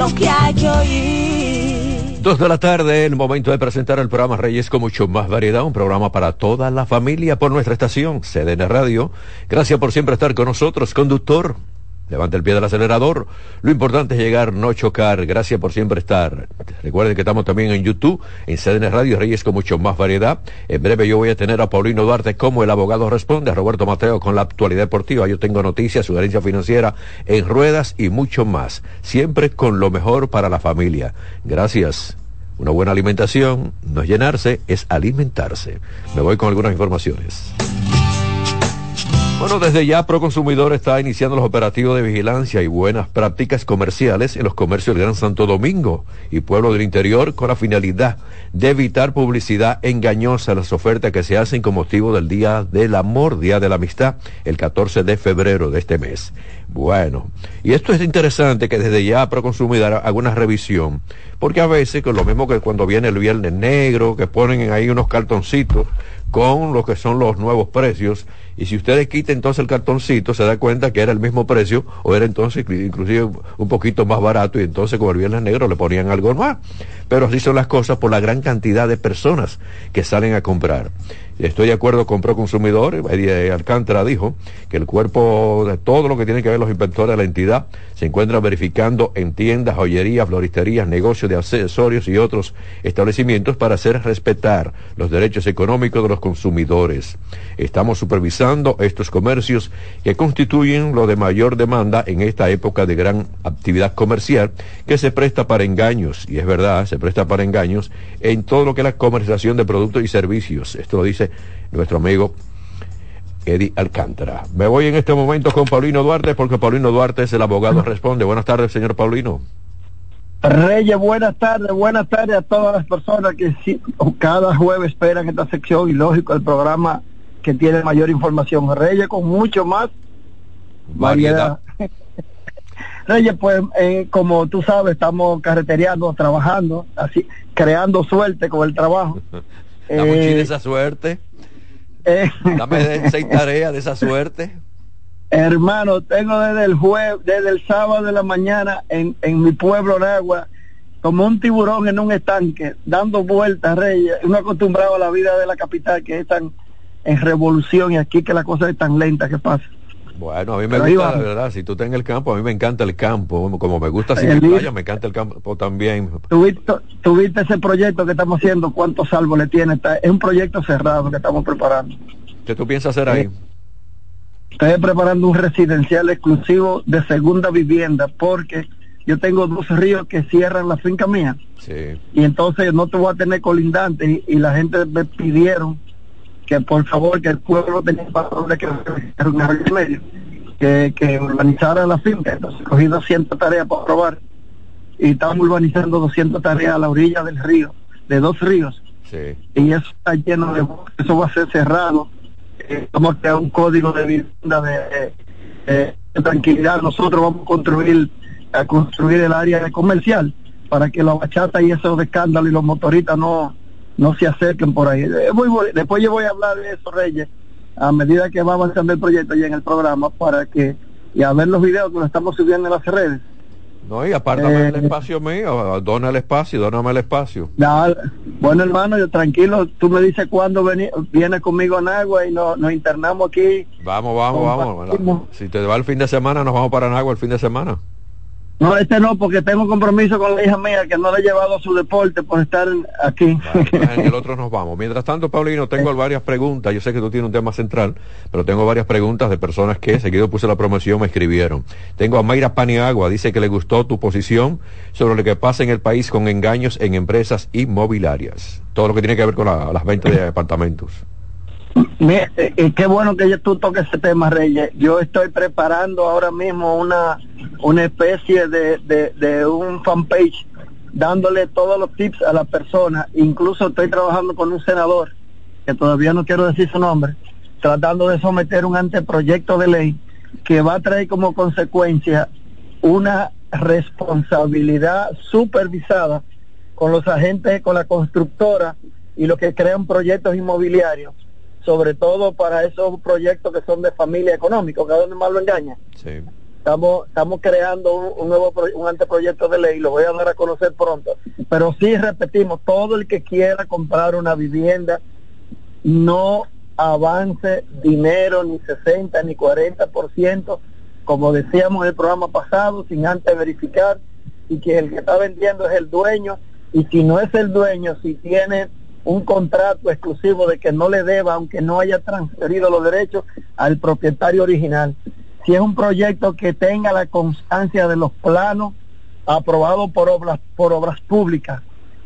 lo que hay oír. Dos de la tarde, el momento de presentar el programa Reyes con mucho más variedad, un programa para toda la familia por nuestra estación, CDN Radio. Gracias por siempre estar con nosotros, conductor. Levante el pie del acelerador. Lo importante es llegar, no chocar. Gracias por siempre estar. Recuerden que estamos también en YouTube, en CDN Radio Reyes con mucho más variedad. En breve yo voy a tener a Paulino Duarte como el abogado responde, a Roberto Mateo con la actualidad deportiva. Yo tengo noticias, sugerencia financiera en ruedas y mucho más. Siempre con lo mejor para la familia. Gracias. Una buena alimentación no es llenarse, es alimentarse. Me voy con algunas informaciones. Bueno, desde ya Proconsumidor está iniciando los operativos de vigilancia y buenas prácticas comerciales en los comercios del Gran Santo Domingo y Pueblo del Interior con la finalidad de evitar publicidad engañosa en las ofertas que se hacen con motivo del Día del Amor, Día de la Amistad, el 14 de febrero de este mes. Bueno, y esto es interesante que desde ya Proconsumidor haga una revisión, porque a veces, con lo mismo que cuando viene el Viernes Negro, que ponen ahí unos cartoncitos con lo que son los nuevos precios, y si ustedes quitan entonces el cartoncito, se da cuenta que era el mismo precio o era entonces inclusive un poquito más barato y entonces como el viernes negro le ponían algo más. Pero así son las cosas por la gran cantidad de personas que salen a comprar. Estoy de acuerdo con Proconsumidor, Alcántara dijo que el cuerpo de todo lo que tiene que ver los inspectores de la entidad se encuentra verificando en tiendas, joyerías, floristerías, negocios de accesorios y otros establecimientos para hacer respetar los derechos económicos de los consumidores. Estamos supervisando estos comercios que constituyen lo de mayor demanda en esta época de gran actividad comercial que se presta para engaños, y es verdad, se presta para engaños en todo lo que es la comercialización de productos y servicios. Esto lo dice nuestro amigo Eddie Alcántara. Me voy en este momento con Paulino Duarte porque Paulino Duarte es el abogado. Responde. Buenas tardes, señor Paulino. Reyes, buenas tardes, buenas tardes a todas las personas que cada jueves esperan esta sección y lógico el programa que tiene mayor información. Reyes con mucho más variedad. Reyes, pues eh, como tú sabes, estamos carretereando, trabajando, así, creando suerte con el trabajo. Dame eh, esa suerte. Eh, Dame seis tareas de esa suerte. Hermano, tengo desde el jueves, desde el sábado de la mañana en, en mi pueblo en agua, como un tiburón en un estanque, dando vueltas, Reyes. Uno acostumbrado a la vida de la capital que es tan en revolución y aquí que la cosa es tan lenta que pasa. Bueno, a mí me gusta, la verdad, si tú estás en el campo, a mí me encanta el campo, como me gusta si playa, me encanta el campo también. ¿Tuviste, ese proyecto que estamos haciendo? ¿Cuántos árboles tiene? es un proyecto cerrado que estamos preparando. ¿Qué tú piensas hacer ahí? Estoy preparando un residencial exclusivo de segunda vivienda porque yo tengo dos ríos que cierran la finca mía. Sí. Y entonces no te voy a tener colindante y la gente me pidieron que por favor que el pueblo tenía de que medio, que, que urbanizara la finca. Entonces cogí 200 tareas para probar y estamos urbanizando 200 tareas a la orilla del río, de dos ríos. Sí. Y eso está lleno de... Eso va a ser cerrado. Eh, vamos a crear un código de vivienda de, tranquilidad. Nosotros vamos a construir a construir el área comercial para que la bachata y esos de escándalo y los motoristas no no se acerquen por ahí. después yo voy a hablar de eso, Reyes, a medida que va avanzando el proyecto y en el programa, para que, y a ver los videos que lo estamos subiendo en las redes. No, y apártame el eh, espacio mío, dona el espacio, dóname el espacio. bueno, hermano, yo tranquilo, tú me dices cuándo viene conmigo a Nagua y nos, nos internamos aquí. Vamos, vamos, vamos. Si te va el fin de semana, nos vamos para Nagua el fin de semana. No, este no, porque tengo compromiso con la hija mía que no le he llevado a su deporte por estar aquí. en el otro nos vamos. Mientras tanto, Paulino, tengo varias preguntas. Yo sé que tú tienes un tema central, pero tengo varias preguntas de personas que, seguido puse la promoción, me escribieron. Tengo a Mayra Paniagua, dice que le gustó tu posición sobre lo que pasa en el país con engaños en empresas inmobiliarias. Todo lo que tiene que ver con las ventas de apartamentos. Eh, qué bueno que tú toques ese tema, Reyes. Yo estoy preparando ahora mismo una, una especie de, de, un fanpage dándole todos los tips a la persona. Incluso estoy trabajando con un senador, que todavía no quiero decir su nombre, tratando de someter un anteproyecto de ley que va a traer como consecuencia una responsabilidad supervisada con los agentes, con la constructora y los que crean proyectos inmobiliarios sobre todo para esos proyectos que son de familia económica, que a donde más lo engaña. Sí. Estamos, estamos creando un, nuevo un anteproyecto de ley, lo voy a dar a conocer pronto. Pero sí repetimos, todo el que quiera comprar una vivienda, no avance dinero ni 60 ni 40%, como decíamos en el programa pasado, sin antes verificar y que el que está vendiendo es el dueño y si no es el dueño, si tiene un contrato exclusivo de que no le deba, aunque no haya transferido los derechos al propietario original si es un proyecto que tenga la constancia de los planos aprobados por obras, por obras públicas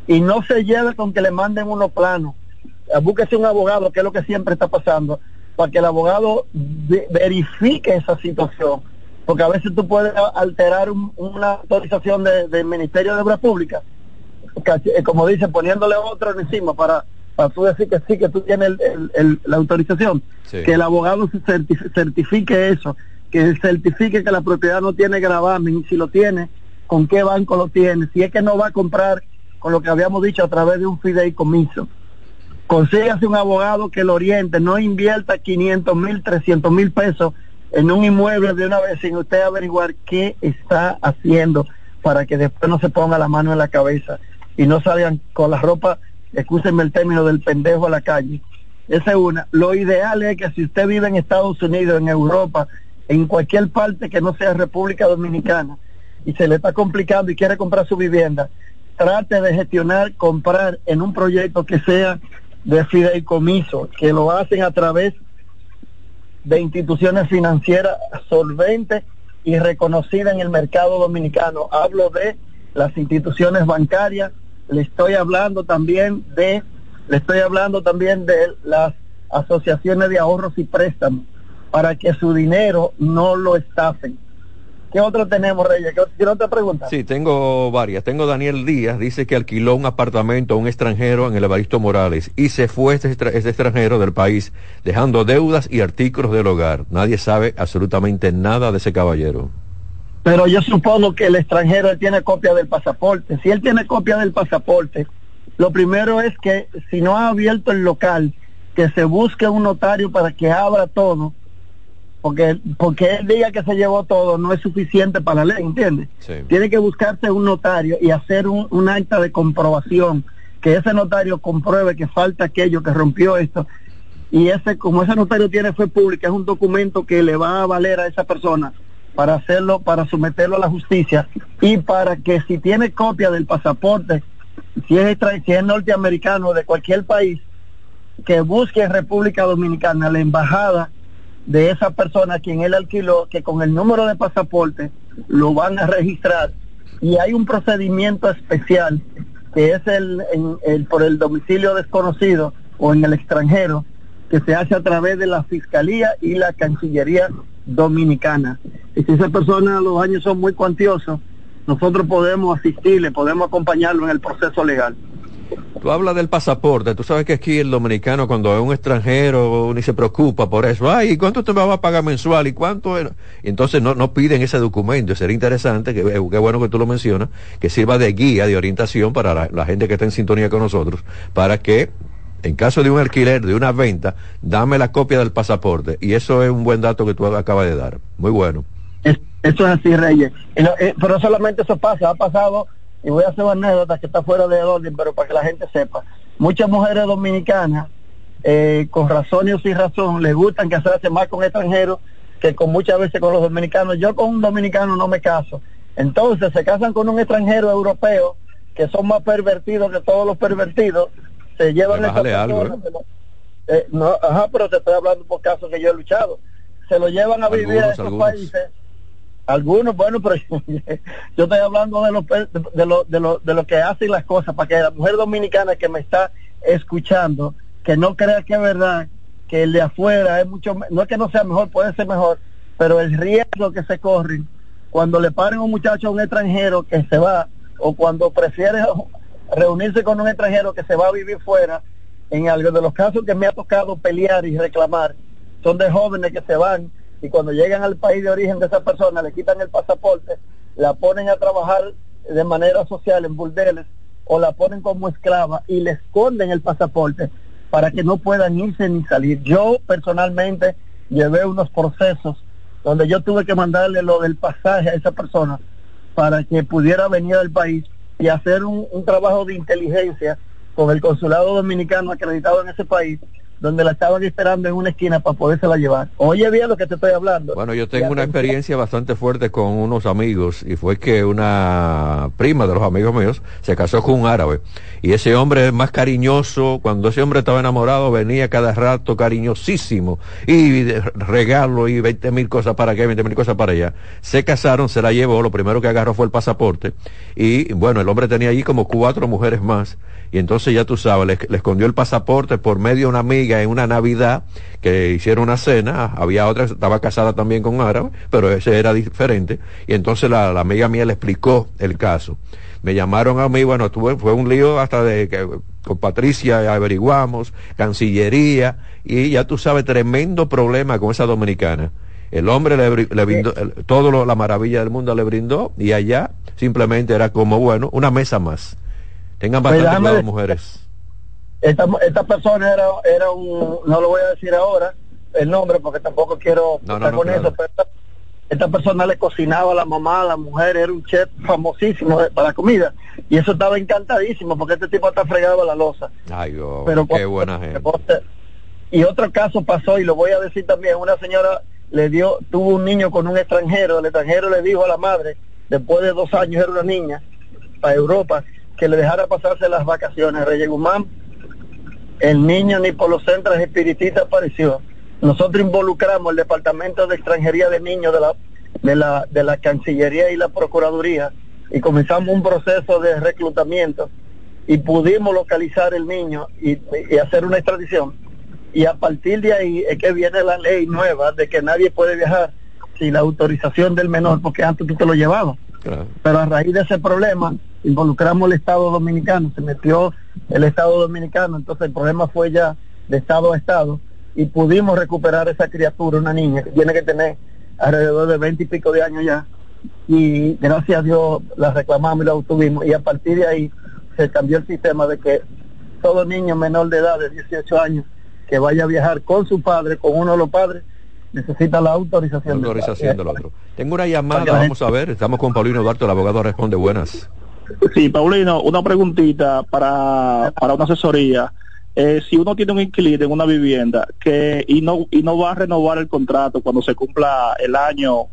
y no se lleve con que le manden unos planos. Eh, búsquese un abogado, que es lo que siempre está pasando, para que el abogado verifique esa situación. Porque a veces tú puedes alterar una autorización del Ministerio de Obras Públicas, como dice, poniéndole otro encima para, para tú decir que sí, que tú tienes la autorización. Que el abogado certifique eso que certifique que la propiedad no tiene gravamen si lo tiene, con qué banco lo tiene, si es que no va a comprar con lo que habíamos dicho a través de un fideicomiso. Consígase un abogado que lo oriente, no invierta 500 mil, 300 mil pesos en un inmueble de una vez sin usted averiguar qué está haciendo para que después no se ponga la mano en la cabeza y no salgan con la ropa, escúsenme el término del pendejo a la calle. Esa es una. Lo ideal es que si usted vive en Estados Unidos, en Europa, en cualquier parte que no sea República Dominicana y se le está complicando y quiere comprar su vivienda, trate de gestionar, comprar en un proyecto que sea de fideicomiso, que lo hacen a través de instituciones financieras solventes y reconocidas en el mercado dominicano. Hablo de las instituciones bancarias, le estoy hablando también de, le estoy hablando también de las asociaciones de ahorros y préstamos para que su dinero no lo estafen. ¿Qué otro tenemos, Reyes? ¿Qué otra pregunta? Sí, tengo varias. Tengo Daniel Díaz, dice que alquiló un apartamento a un extranjero en el Evaristo Morales y se fue este, este extranjero del país, dejando deudas y artículos del hogar. Nadie sabe absolutamente nada de ese caballero. Pero yo supongo que el extranjero tiene copia del pasaporte. Si él tiene copia del pasaporte, lo primero es que si no ha abierto el local, que se busque un notario para que abra todo porque porque el día que se llevó todo no es suficiente para la ley, ¿entiendes? Tiene que buscarse un notario y hacer un, acta de comprobación, que ese notario compruebe que falta aquello que rompió esto. Y ese, como ese notario tiene fe pública, es un documento que le va a valer a esa persona para hacerlo, para someterlo a la justicia y para que si tiene copia del pasaporte, si es, si es norteamericano de cualquier país, que busque en República Dominicana la embajada de esa persona a quien él alquiló, que con el número de pasaporte lo van a registrar y hay un procedimiento especial que es el, el por el domicilio desconocido o en el extranjero que se hace a través de la Fiscalía y la Cancillería Dominicana. Y si esa persona los años son muy cuantiosos, nosotros podemos asistirle, podemos acompañarlo en el proceso legal. Tú hablas del pasaporte, tú sabes que aquí el dominicano cuando es un extranjero ni se preocupa por eso. Ay, ¿cuánto te va a pagar mensual? ¿Y cuánto? Entonces no, no piden ese documento. Sería interesante, que qué bueno que tú lo mencionas, que sirva de guía, de orientación para la, gente que está en sintonía con nosotros, para que en caso de un alquiler, de una venta, dame la copia del pasaporte. Y eso es un buen dato que tú acabas de dar. Muy bueno. Eso es así, Reyes. Eh, pero solamente eso pasa, ha pasado y voy a hacer una anécdota que está fuera de orden, pero para que la gente sepa. Muchas mujeres dominicanas, eh, con razón y sin razón, les gustan casarse más con extranjeros que con muchas veces con los dominicanos. Yo con un dominicano no me caso. Entonces se casan con un extranjero europeo, que son más pervertidos que todos los pervertidos, se llevan esa algo, ¿eh? ¿eh? no, ajá, pero te estoy hablando por casos que yo he luchado. Se lo llevan a vivir a esos países algunos, bueno, pero yo estoy hablando de lo, de, lo, de, lo, de lo que hacen las cosas, para que la mujer dominicana que me está escuchando, que no crea que es verdad, que el de afuera es mucho, no es que no sea mejor, puede ser mejor, pero el riesgo que se corre cuando le paren un muchacho a un extranjero que se va, o cuando prefiere reunirse con un extranjero que se va a vivir fuera, en algo de los casos que me ha tocado pelear y reclamar, son de jóvenes que se van y cuando llegan al país de origen de esa persona le quitan el pasaporte, la ponen a trabajar de manera social en burdeles o la ponen como esclava y le esconden el pasaporte para que no puedan irse ni salir. Yo personalmente llevé unos procesos donde yo tuve que mandarle lo del pasaje a esa persona para que pudiera venir al país y hacer un, un trabajo de inteligencia con el consulado dominicano acreditado en ese país donde la estaban esperando en una esquina para podérsela llevar. Oye bien lo que te estoy hablando. Bueno, yo tengo una experiencia bastante fuerte con unos amigos y fue que una prima de los amigos míos se casó con un árabe y ese hombre es más cariñoso, cuando ese hombre estaba enamorado venía cada rato cariñosísimo y regalo y 20 mil cosas para acá, 20 mil cosas para allá. Se casaron, se la llevó, lo primero que agarró fue el pasaporte y bueno, el hombre tenía allí como cuatro mujeres más y entonces ya tú sabes, le, le escondió el pasaporte por medio de una amiga en una Navidad que hicieron una cena, había otra, estaba casada también con árabe, pero ese era diferente, y entonces la, amiga mía le explicó el caso. Me llamaron a mí, bueno, tuve, fue un lío hasta de que con Patricia averiguamos, Cancillería, y ya tú sabes, tremendo problema con esa dominicana. El hombre le, brindó, todo la maravilla del mundo le brindó, y allá simplemente era como, bueno, una mesa más. Tengan pues bastante cuidado, mujeres esta, esta persona era, era un, no lo voy a decir ahora el nombre porque tampoco quiero estar con eso, pero esta, persona le cocinaba a la mamá, a la mujer, era un chef famosísimo para la comida. Y eso estaba encantadísimo porque este tipo está fregado a la losa. Ay, pero qué buena gente. Y otro caso pasó, y lo voy a decir también, una señora le dio, tuvo un niño con un extranjero, el extranjero le dijo a la madre, después de dos años era una niña, para Europa, que le dejara pasarse las vacaciones. Reyes Guzmán el niño ni por los centros espiritistas apareció. Nosotros involucramos el Departamento de Extranjería de Niños de la, de la, de la Cancillería y la Procuraduría y comenzamos un proceso de reclutamiento y pudimos localizar el niño y, hacer una extradición. Y a partir de ahí es que viene la ley nueva de que nadie puede viajar sin la autorización del menor, porque antes tú te lo llevabas. Pero a raíz de ese problema, involucramos el Estado Dominicano, se metió el Estado Dominicano, entonces el problema fue ya de Estado a Estado y pudimos recuperar esa criatura, una niña que tiene que tener alrededor de veinte y pico de años ya y gracias a Dios la reclamamos y la obtuvimos y a partir de ahí se cambió el sistema de que todo niño menor de edad de 18 años que vaya a viajar con su padre, con uno de los padres, necesita la autorización, autorización del, otro. Tengo una llamada, vamos a ver, estamos con Paulino Duarte, el abogado responde buenas. Sí, Paulino, una preguntita para, para una asesoría. Eh, si uno tiene un inquilino en una vivienda que y no y no va a renovar el contrato cuando se cumpla el año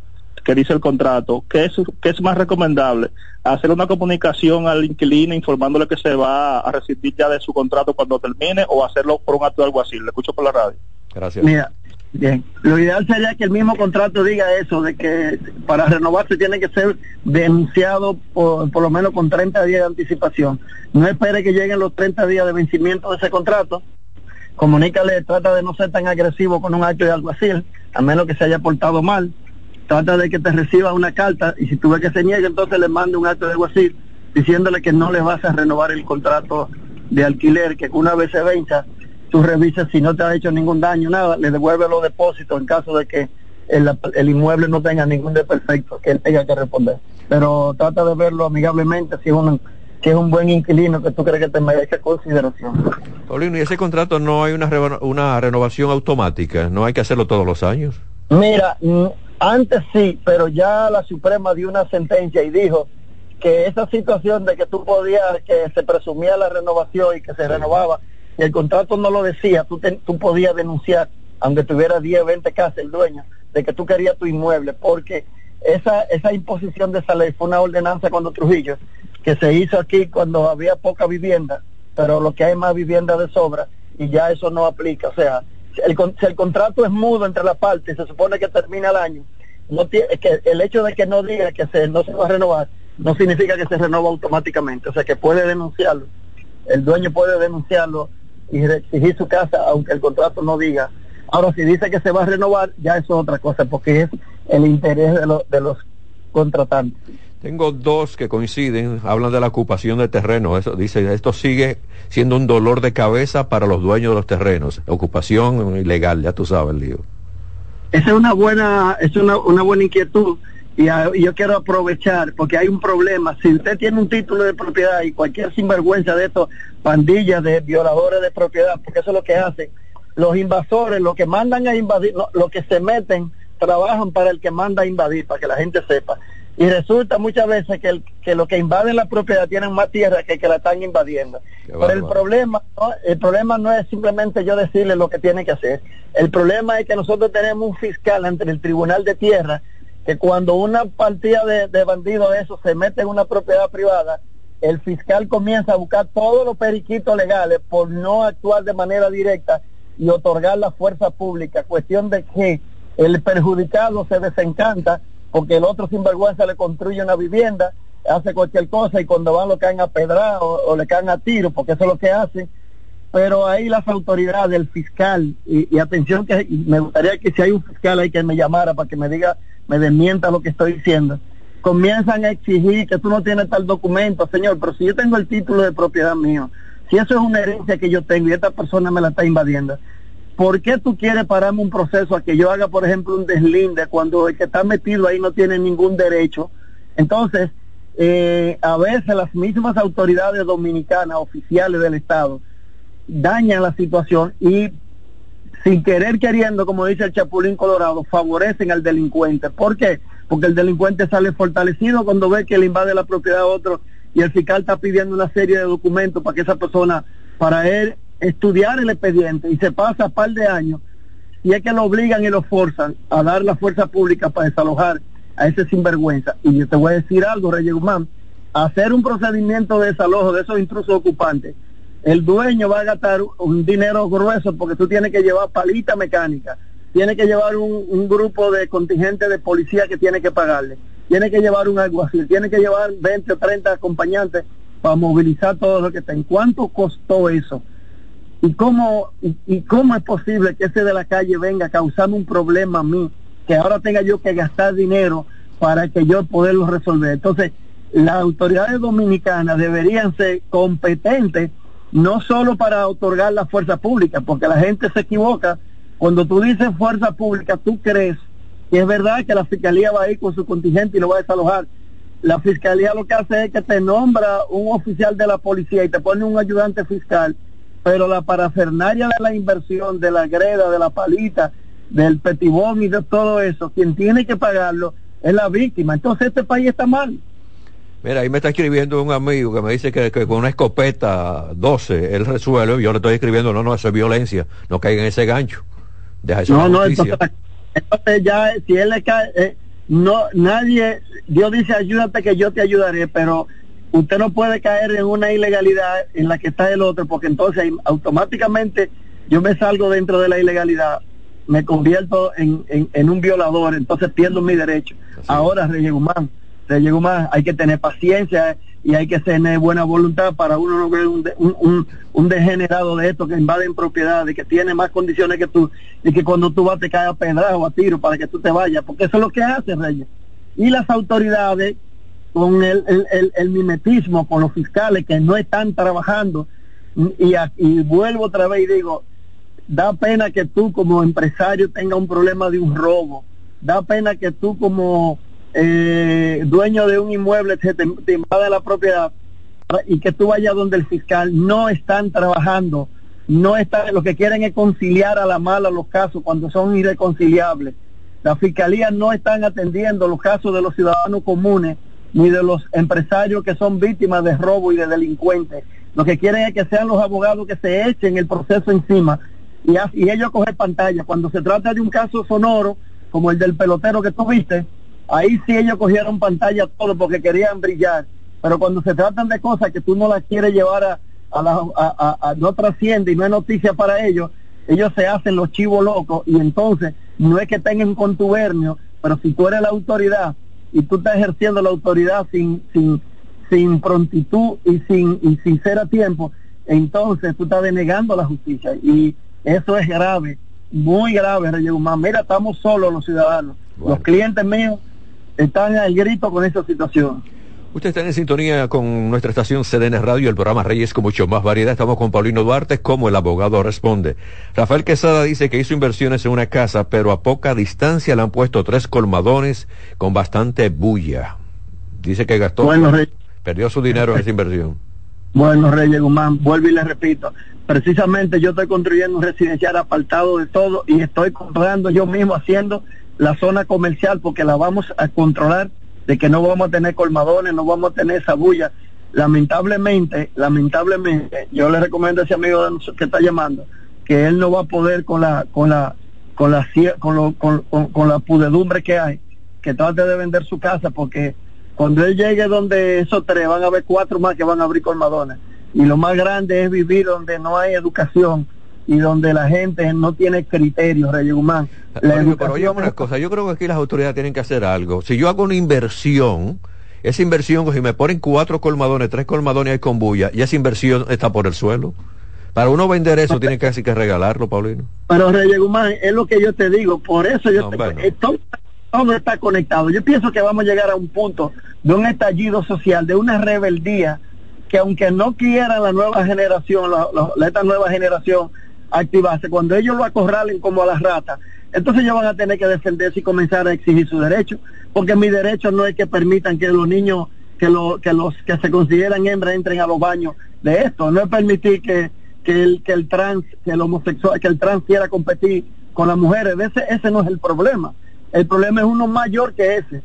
que dice el contrato, ¿qué es, qué es más recomendable? ¿Hacer una comunicación al inquilino informándole que se va a rescindir ya de su contrato cuando termine o hacerlo por un acto de así? Le escucho por la radio. Gracias. Mira, Bien, lo ideal sería que el mismo contrato diga eso, de que para renovarse tiene que ser denunciado por, por lo menos con 30 días de anticipación. No espere que lleguen los 30 días de vencimiento de ese contrato. Comunícale, trata de no ser tan agresivo con un acto de alguacil, a menos que se haya portado mal. Trata de que te reciba una carta y si tú ves que se niega, entonces le mande un acto de alguacil diciéndole que no le vas a renovar el contrato de alquiler, que una vez se venza, tú revisas si no te ha hecho ningún daño, nada, le devuelve los depósitos en caso de que el, inmueble no tenga ningún defecto que él tenga que responder. Pero trata de verlo amigablemente si es un, que es un buen inquilino que tú crees que te merece consideración. Paulino, ¿y ese contrato no hay una, una renovación automática? ¿No hay que hacerlo todos los años? Mira, antes sí, pero ya la Suprema dio una sentencia y dijo que esa situación de que tú podías, que se presumía la renovación y que se renovaba, el contrato no lo decía, tú, tú podías denunciar, aunque tuviera 10, 20 casas el dueño, de que tú querías tu inmueble, porque esa, esa imposición de esa ley fue una ordenanza cuando Trujillo, que se hizo aquí cuando había poca vivienda, pero lo que hay más vivienda de sobra, y ya eso no aplica. O sea, el, si el contrato es mudo entre las partes, se supone que termina el año, no tiene, que el hecho de que no diga que se, no se va a renovar, no significa que se renova automáticamente, o sea que puede denunciarlo, el dueño puede denunciarlo y exigir su casa, aunque el contrato no diga. Ahora, si dice que se va a renovar, ya eso es otra cosa, porque es el interés de, de los contratantes. Tengo dos que coinciden, hablan de la ocupación de terrenos. Eso dice, esto sigue siendo un dolor de cabeza para los dueños de los terrenos. Ocupación ilegal, ya tú sabes, lío. Esa es una buena, es una, una buena inquietud y, yo quiero aprovechar porque hay un problema. Si usted tiene un título de propiedad y cualquier sinvergüenza de estos pandillas de violadores de propiedad, porque eso es lo que hacen, los invasores, los que mandan a invadir, lo, que se meten, trabajan para el que manda a invadir, para que la gente sepa. Y resulta muchas veces que, el, que los que invaden la propiedad tienen más tierra que que la están invadiendo. Pero el problema, el problema no es simplemente yo decirle lo que tiene que hacer. El problema es que nosotros tenemos un fiscal ante el Tribunal de Tierra que cuando una partida de, de bandidos de eso se mete en una propiedad privada, el fiscal comienza a buscar todos los periquitos legales por no actuar de manera directa y otorgar la fuerza pública, cuestión de que el perjudicado se desencanta porque el otro sinvergüenza le construye una vivienda, hace cualquier cosa y cuando van lo caen a pedra o, le caen a tiro, porque eso es lo que hacen. Pero ahí las autoridades, el fiscal, y, atención que me gustaría que si hay un fiscal ahí que me llamara para que me diga, me desmienta lo que estoy diciendo, comienzan a exigir que tú no tienes tal documento, señor, pero si yo tengo el título de propiedad mío, si eso es una herencia que yo tengo y esta persona me la está invadiendo, ¿por qué tú quieres pararme un proceso a que yo haga, por ejemplo, un deslinde cuando el que está metido ahí no tiene ningún derecho? Entonces, eh, a veces las mismas autoridades dominicanas, oficiales del Estado, dañan la situación y sin querer queriendo, como dice el Chapulín Colorado, favorecen al delincuente. ¿Por qué? Porque el delincuente sale fortalecido cuando ve que le invade la propiedad a otro y el fiscal está pidiendo una serie de documentos para que esa persona, para él estudiar el expediente y se pasa un par de años y es que lo obligan y lo forzan a dar la fuerza pública para desalojar a ese sinvergüenza. Y yo te voy a decir algo, Reyes Guzmán, hacer un procedimiento de desalojo de esos intrusos ocupantes, el dueño va a gastar un dinero grueso porque tú tienes que llevar palita mecánica, tienes que llevar un, grupo de contingente de policía que tiene que pagarle, tiene que llevar un alguacil, tiene que llevar 20 o 30 acompañantes para movilizar todo lo que está. ¿En cuánto costó eso? ¿Y cómo, y, cómo es posible que ese de la calle venga causando un problema a mí, que ahora tenga yo que gastar dinero para que yo poderlo resolver? Entonces, las autoridades dominicanas deberían ser competentes no solo para otorgar la fuerza pública, porque la gente se equivoca. Cuando tú dices fuerza pública, tú crees que es verdad que la fiscalía va a ir con su contingente y lo va a desalojar. La fiscalía lo que hace es que te nombra un oficial de la policía y te pone un ayudante fiscal pero la parafernaria de la inversión, de la greda, de la palita, del petibón y de todo eso, quien tiene que pagarlo es la víctima. Entonces este país está mal. Mira, ahí me está escribiendo un amigo que me dice que, con una escopeta 12 él resuelve. Yo le estoy escribiendo, no, no, eso es violencia. No caiga en ese gancho. Deja eso no, no, entonces, entonces, ya, si él le cae, eh, no, nadie, Dios dice, ayúdate que yo te ayudaré, pero usted no puede caer en una ilegalidad en la que está el otro, porque entonces automáticamente yo me salgo dentro de la ilegalidad, me convierto en, en, un violador, entonces pierdo mi derecho. Ahora, Reyes Guzmán, Reyes Guzmán, hay que tener paciencia y hay que tener buena voluntad para uno no ver un, un, un, degenerado de esto que invaden propiedades, que tiene más condiciones que tú, y que cuando tú vas te cae a o a tiro para que tú te vayas, porque eso es lo que hace, Reyes. Y las autoridades con el, el, el, mimetismo, con los fiscales que no están trabajando. Y, y vuelvo otra vez y digo, da pena que tú como empresario tenga un problema de un robo, da pena que tú como eh, dueño de un inmueble te, te, la propiedad y que tú vayas donde el fiscal no están trabajando, no están, lo que quieren es conciliar a la mala los casos cuando son irreconciliables. La fiscalía no están atendiendo los casos de los ciudadanos comunes ni de los empresarios que son víctimas de robo y de delincuentes. Lo que quieren es que sean los abogados que se echen el proceso encima y, y ellos coger pantalla. Cuando se trata de un caso sonoro, como el del pelotero que tuviste, ahí sí ellos cogieron pantalla todo porque querían brillar. Pero cuando se tratan de cosas que tú no las quieres llevar a, a, la, a, a, no trasciende y no es noticia para ellos, ellos se hacen los chivos locos y entonces no es que tengan contubernio, pero si tú eres la autoridad y tú estás ejerciendo la autoridad sin, sin, sin prontitud y sin, y sin ser a tiempo, entonces tú estás denegando la justicia y eso es grave, muy grave, Reyes Guzmán. Mira, estamos solos los ciudadanos. Los clientes míos están al grito con esa situación. Usted está en sintonía con nuestra estación CDN Radio, el programa Reyes con mucho más variedad. Estamos con Paulino Duarte, como el abogado responde. Rafael Quesada dice que hizo inversiones en una casa, pero a poca distancia le han puesto tres colmadones con bastante bulla. Dice que gastó, bueno, perdió su dinero en esa inversión. Bueno, Reyes Guzmán, vuelvo y le repito, precisamente yo estoy construyendo un residencial apartado de todo y estoy comprando yo mismo haciendo la zona comercial porque la vamos a controlar de que no vamos a tener colmadones, no vamos a tener esa bulla. Lamentablemente, lamentablemente, yo le recomiendo a ese amigo que está llamando que él no va a poder con la con la con la con, con, con, la pudedumbre que hay, que trate de vender su casa porque cuando él llegue donde esos tres van a haber cuatro más que van a abrir colmadones y lo más grande es vivir donde no hay educación y donde la gente no tiene criterios, Rey Guzmán. pero oye una cosa, yo creo que aquí las autoridades tienen que hacer algo. Si yo hago una inversión, esa inversión, si me ponen cuatro colmadones, tres colmadones hay con bulla, y esa inversión está por el suelo. Para uno vender eso, tiene casi que regalarlo, Paulino. Pero Rey Guzmán, es lo que yo te digo, por eso yo te, todo, todo está conectado. Yo pienso que vamos a llegar a un punto de un estallido social, de una rebeldía que aunque no quiera la nueva generación, la, esta nueva generación activarse, cuando ellos lo acorralen como a las ratas, entonces ellos van a tener que defenderse y comenzar a exigir su derecho, porque mi derecho no es que permitan que los niños que, lo, que los que se consideran hembras entren a los baños de esto, no es permitir que, que el, que el trans, que el homosexual, que el trans quiera competir con las mujeres, ese, ese no es el problema, el problema es uno mayor que ese,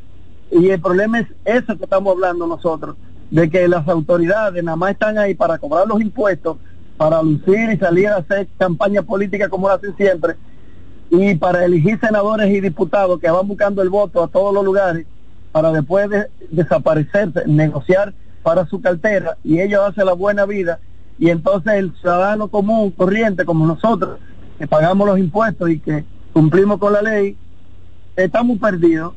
y el problema es eso que estamos hablando nosotros, de que las autoridades nada más están ahí para cobrar los impuestos, para lucir y salir a hacer campaña política como lo hacen siempre, y para elegir senadores y diputados que van buscando el voto a todos los lugares, para después de desaparecerse, negociar para su cartera, y ellos hacen la buena vida, y entonces el ciudadano común, corriente, como nosotros, que pagamos los impuestos y que cumplimos con la ley, estamos perdidos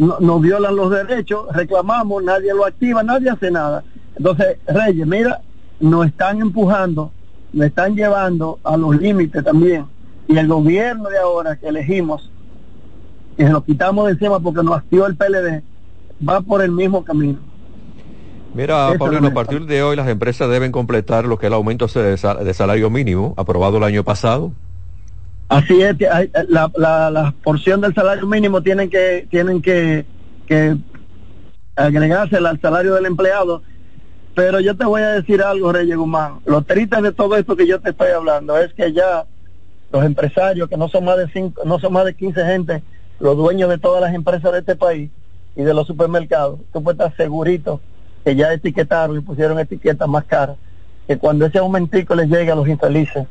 nos violan los derechos, reclamamos, nadie lo activa, nadie hace nada. Entonces, Reyes, mira, nos están empujando, nos están llevando a los límites también. Y el gobierno de ahora que elegimos, que lo quitamos de encima porque nos activó el PLD, va por el mismo camino. Mira, Paulino, a partir de hoy las empresas deben completar lo que es el aumento de salario mínimo aprobado el año pasado. Así es, la, la, la, porción del salario mínimo tienen que tienen que, que agregarse al salario del empleado. Pero yo te voy a decir algo, Reyes Guzmán. Lo triste de todo esto que yo te estoy hablando es que ya los empresarios, que no son más de cinco, no son más de 15 gente, los dueños de todas las empresas de este país y de los supermercados, tú puedes estar segurito que ya etiquetaron y pusieron etiquetas más caras, que cuando ese aumentico les llegue a los infelices,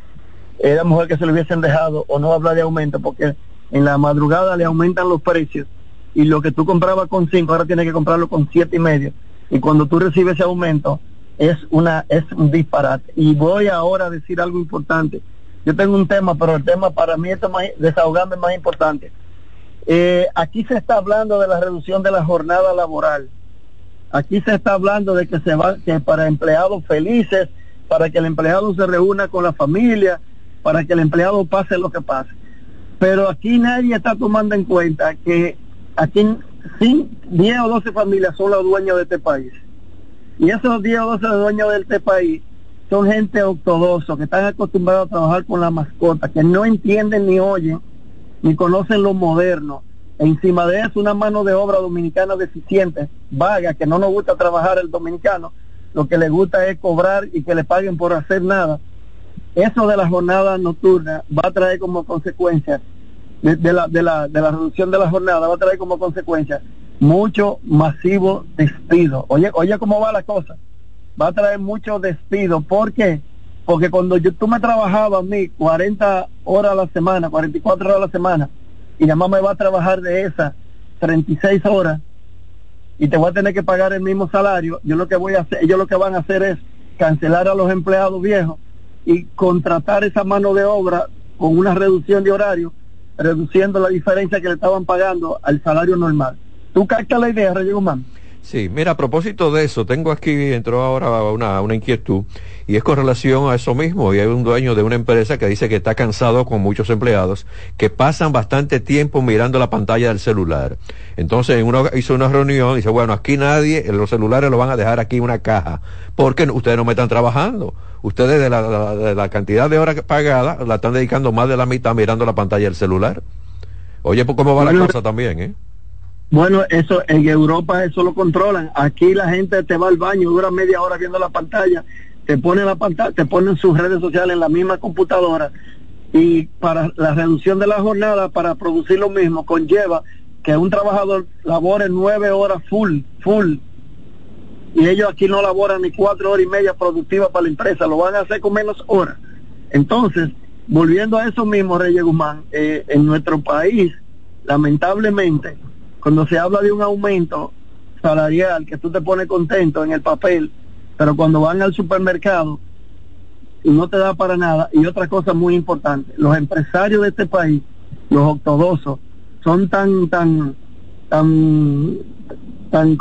era mejor que se lo hubiesen dejado o no hablar de aumento porque en la madrugada le aumentan los precios y lo que tú comprabas con cinco ahora tienes que comprarlo con siete y medio y cuando tú recibes ese aumento es una es un disparate. Y voy ahora a decir algo importante. Yo tengo un tema pero el tema para mí es más desahogarme más importante. Eh, aquí se está hablando de la reducción de la jornada laboral. Aquí se está hablando de que se va que para empleados felices para que el empleado se reúna con la familia para que el empleado pase lo que pase. Pero aquí nadie está tomando en cuenta que aquí 10 o 12 familias son los dueños de este país. Y esos 10 o 12 dueños de este país son gente ortodoxa, que están acostumbrados a trabajar con la mascota, que no entienden ni oyen, ni conocen lo moderno. Encima de eso, una mano de obra dominicana deficiente, vaga, que no nos gusta trabajar el dominicano, lo que le gusta es cobrar y que le paguen por hacer nada eso de la jornada nocturna va a traer como consecuencia de, la, de, la, de la reducción de la jornada va a traer como consecuencia mucho masivo despido. Oye, oye cómo va la cosa. Va a traer mucho despido. ¿Por qué? Porque cuando yo, tú me trabajabas a mí 40 horas a la semana, 44 horas a la semana, y la mamá me va a trabajar de esas 36 horas, y te voy a tener que pagar el mismo salario, yo lo que voy a hacer, ellos lo que van a hacer es cancelar a los empleados viejos y contratar esa mano de obra con una reducción de horario, reduciendo la diferencia que le estaban pagando al salario normal. ¿Tú captas la idea, Rey Guzmán? Sí, mira, a propósito de eso, tengo aquí, entró ahora una, una inquietud, y es con relación a eso mismo, y hay un dueño de una empresa que dice que está cansado con muchos empleados que pasan bastante tiempo mirando la pantalla del celular. Entonces, uno hizo una reunión y dice, bueno, aquí nadie, los celulares lo van a dejar aquí en una caja, porque ustedes no me están trabajando. Ustedes de la, de la cantidad de horas pagadas la están dedicando más de la mitad mirando la pantalla del celular. Oye, pues cómo va la cosa también, ¿eh? Bueno, eso en Europa eso lo controlan. Aquí la gente te va al baño, dura media hora viendo la pantalla, te pone la pantalla, te ponen sus redes sociales en la misma computadora y para la reducción de la jornada para producir lo mismo conlleva que un trabajador labore nueve horas full, full, y ellos aquí no laboran ni cuatro horas y media productivas para la empresa, lo van a hacer con menos horas. Entonces, volviendo a eso mismo, Reyes Guzmán, eh, en nuestro país, lamentablemente, cuando se habla de un aumento salarial que tú te pones contento en el papel, pero cuando van al supermercado y no te da para nada. Y otra cosa muy importante, los empresarios de este país, los ortodoxos, son tan, tan, tan, tan,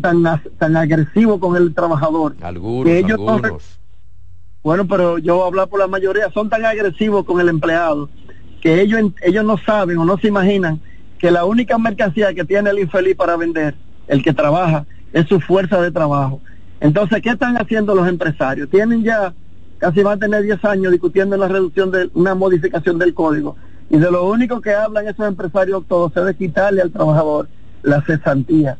tan, tan agresivos con el trabajador. Algunos, ellos algunos. bueno, pero yo voy a hablar por la mayoría, son tan agresivos con el empleado que ellos, ellos no saben o no se imaginan que la única mercancía que tiene el infeliz para vender, el que trabaja, es su fuerza de trabajo. Entonces, ¿qué están haciendo los empresarios? Tienen ya, casi van a tener 10 años discutiendo la reducción de una modificación del código. Y de lo único que hablan esos empresarios todos es de quitarle al trabajador la cesantía.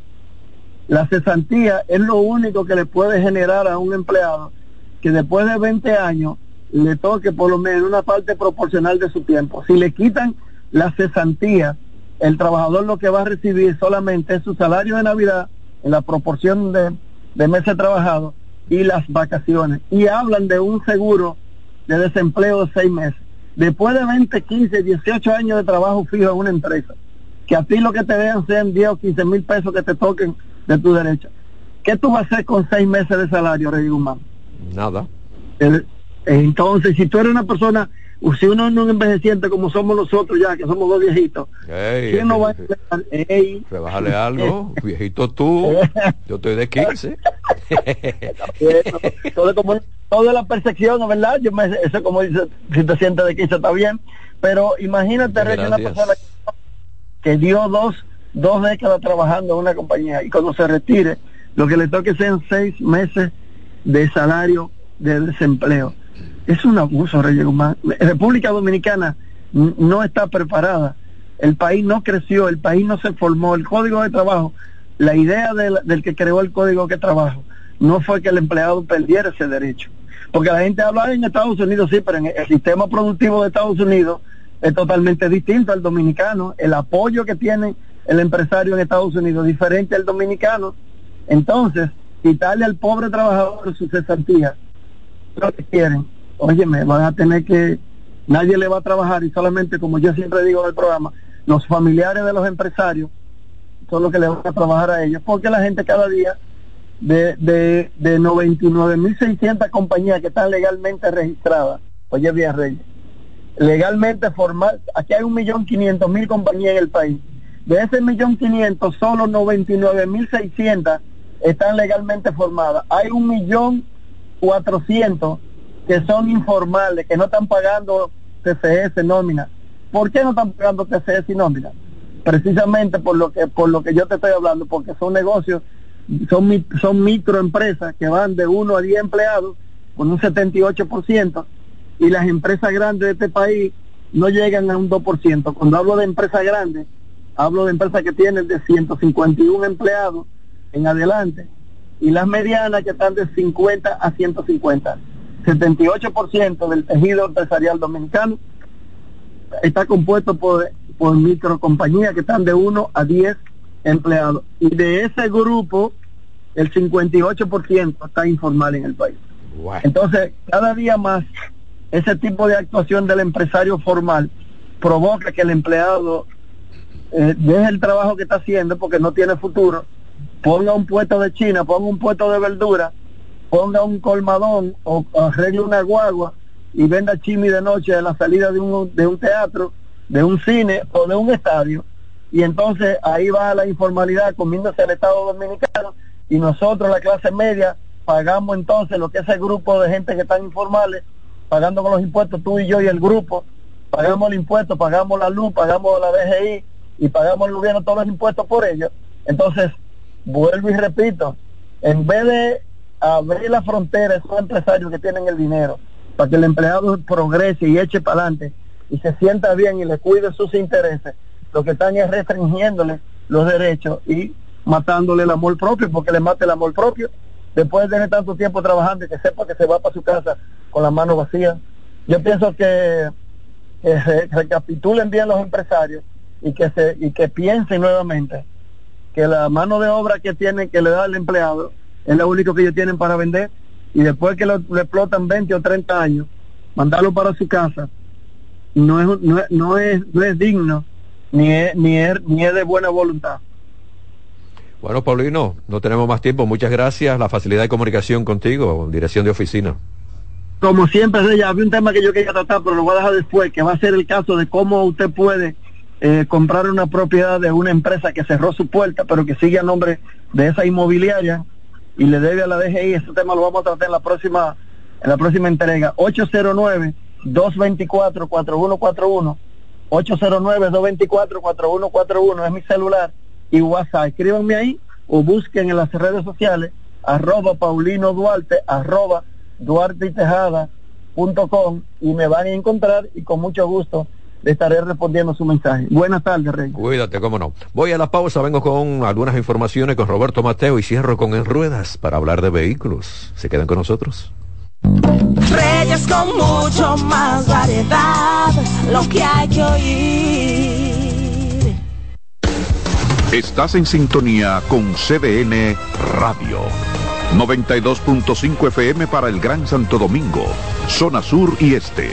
La cesantía es lo único que le puede generar a un empleado que después de 20 años le toque por lo menos una parte proporcional de su tiempo. Si le quitan la cesantía, el trabajador lo que va a recibir solamente es su salario de Navidad en la proporción de, de meses trabajados y las vacaciones. Y hablan de un seguro de desempleo de seis meses. Después de 20, 15, 18 años de trabajo fijo en una empresa, que a ti lo que te vean sean 10 o 15 mil pesos que te toquen de tu derecha. ¿Qué tú vas a hacer con seis meses de salario, Rey Guzmán? Nada. entonces, si tú eres una persona, si uno no es envejeciente como somos nosotros ya, que somos dos viejitos, ¿quién no va a ey, Rebájale algo, viejito tú, yo estoy de 15. todo, como, toda la percepción, ¿verdad? Yo me, eso como dice, si te sientes de 15 está bien, pero imagínate, Rey, una persona que dio dos dos décadas trabajando en una compañía y cuando se retire, lo que le toque sean seis meses de salario de desempleo. Es un abuso, Reyes Guzmán. República Dominicana no está preparada. El país no creció, el país no se formó. El código de trabajo, la idea del, que creó el código de trabajo, no fue que el empleado perdiera ese derecho. Porque la gente habla en Estados Unidos, sí, pero en el sistema productivo de Estados Unidos es totalmente distinto al dominicano. El apoyo que tienen el empresario en Estados Unidos, diferente al dominicano. Entonces, quitarle al pobre trabajador su cesantía, lo que quieren, óyeme, van a tener que, nadie le va a trabajar y solamente, como yo siempre digo en el programa, los familiares de los empresarios son los que le van a trabajar a ellos, porque la gente cada día de, de, de 99.600 compañías que están legalmente registradas, oye bien, Reyes, legalmente formal, aquí hay un millón quinientos mil compañías en el país, de ese millón quinientos, solo 99 mil seiscientas están legalmente formadas. Hay un millón cuatrocientos que son informales, que no están pagando TCS nómina. ¿Por qué no están pagando TCS y nómina? Precisamente por lo que por lo que yo te estoy hablando, porque son negocios, son son microempresas que van de 1 a 10 empleados con un 78% y las empresas grandes de este país no llegan a un 2%. Cuando hablo de empresas grandes, hablo de empresas que tienen de 151 empleados en adelante y las medianas que están de 50 a 150. 78% del tejido empresarial dominicano está compuesto por, por microcompañías que están de 1 a 10 empleados. Y de ese grupo, el 58% está informal en el país. Entonces, cada día más, ese tipo de actuación del empresario formal provoca que el empleado eh, deje el trabajo que está haciendo porque no tiene futuro, ponga un puesto de China, ponga un puesto de verdura, ponga un colmadón o arregle una guagua y venda chimi de noche a la salida de un, de un teatro, de un cine o de un estadio. Y entonces ahí va la informalidad comiéndose el Estado Dominicano y nosotros, la clase media, pagamos entonces lo que es el grupo de gente que están informales, pagando con los impuestos, tú y yo y el grupo, pagamos el impuesto, pagamos la luz, pagamos la DGI, y pagamos el gobierno todos los impuestos por ello. Entonces, vuelvo y repito, en vez de abrir la frontera a esos empresarios que tienen el dinero para que el empleado progrese y eche para adelante y se sienta bien y le cuide sus intereses, lo que están es restringiéndole los derechos y matándole el amor propio, porque le mate el amor propio, después de tener tanto tiempo trabajando y que sepa que se va para su casa con las manos vacías. Yo pienso que recapitulen bien los empresarios y que se y que piensen nuevamente que la mano de obra que tienen que le da el empleado es lo único que ellos tienen para vender. Y después que lo, explotan 20 o 30 años mandarlo para su casa no es no, no es no es digno ni es, ni es ni es de buena voluntad. Bueno Paulino no tenemos más tiempo. Muchas gracias. La facilidad de comunicación contigo dirección de oficina. Como siempre, había un tema que yo quería tratar, pero lo voy a dejar después, que va a ser el caso de cómo usted puede eh, comprar una propiedad de una empresa que cerró su puerta, pero que sigue a nombre de esa inmobiliaria y le debe a la DGI. Ese tema lo vamos a tratar en la próxima, en la próxima entrega. 809-224-4141. 809-224-4141 es mi celular y WhatsApp. Escríbanme ahí o busquen en las redes sociales arroba Paulino Duarte, arroba duartetejada.com y me van a encontrar y con mucho gusto le estaré respondiendo su mensaje. Buenas tardes, Rey. Cuídate, cómo no. Voy a la pausa, vengo con algunas informaciones con Roberto Mateo y cierro con En Ruedas para hablar de vehículos. ¿Se quedan con nosotros? Reyes con mucho más variedad, lo que hay que oír. Estás en sintonía con CDN Radio. 92.5 FM para el Gran Santo Domingo, zona sur y este,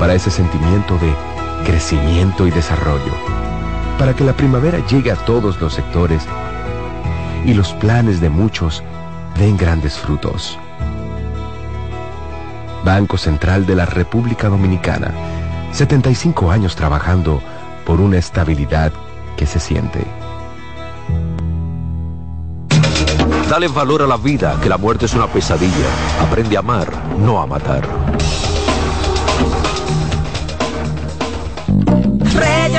para ese sentimiento de crecimiento y desarrollo, para que la primavera llegue a todos los sectores y los planes de muchos den grandes frutos. Banco Central de la República Dominicana, 75 años trabajando por una estabilidad que se siente. Dale valor a la vida, que la muerte es una pesadilla. Aprende a amar, no a matar.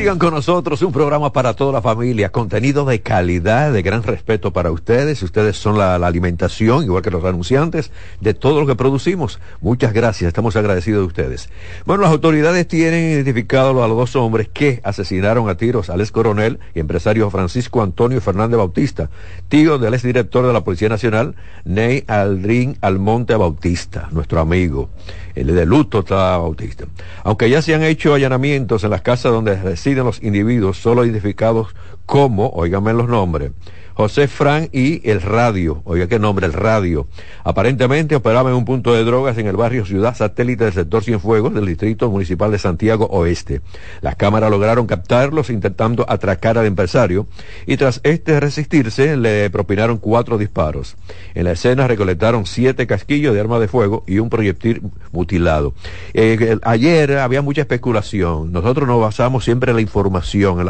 Sigan con nosotros, un programa para toda la familia, contenido de calidad, de gran respeto para ustedes. Ustedes son la, alimentación, igual que los anunciantes, de todo lo que producimos. Muchas gracias, estamos agradecidos de ustedes. Bueno, las autoridades tienen identificado a los dos hombres que asesinaron a tiros al ex coronel y empresario Francisco Antonio Fernández Bautista, tío del ex director de la Policía Nacional, Ney Aldrin Almonte Bautista, nuestro amigo. El de luto está Bautista. Aunque ya se han hecho allanamientos en las casas donde residen los individuos solo identificados como, oígame los nombres, José Fran y el radio, oiga qué nombre, el radio. Aparentemente operaba en un punto de drogas en el barrio Ciudad Satélite del sector Cienfuegos del Distrito Municipal de Santiago Oeste. Las cámaras lograron captarlos intentando atracar al empresario y tras este resistirse le propinaron cuatro disparos. En la escena recolectaron siete casquillos de arma de fuego y un proyectil mutilado. Eh, ayer había mucha especulación. Nosotros nos basamos siempre en la información,